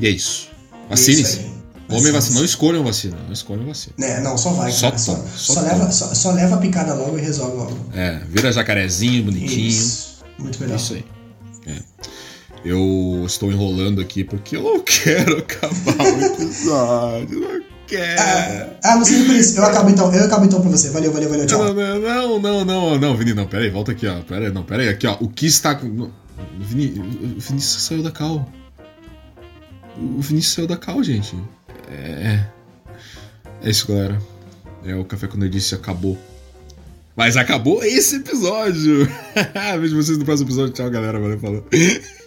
E é isso. Vacinem-se. É Homem vacina, não escolham vacina, não escolham vacina. É, não, só vai, só, só, só, só leva, só, só, leva a picada logo e resolve logo. É, vira jacarezinho, bonitinho. Isso. Muito melhor. Isso aí. É. Eu estou enrolando aqui porque eu não quero acabar o episódio. Não quero. Ah, ah não sei por isso. Eu acabo então. Eu acabo então pra você. Valeu, valeu, valeu. Tchau. Não, não, não, não, não, Vini, não. Pera aí, volta aqui, ó. Pera aí, não, pera aí. Aqui, ó. O que está. Vini, o Vinícius saiu da cal. O Vinícius saiu da cal, gente. É. É isso, galera. É, o Café com Nerdice acabou. Mas acabou esse episódio! Vejo vocês no próximo episódio. Tchau, galera. Valeu, falou.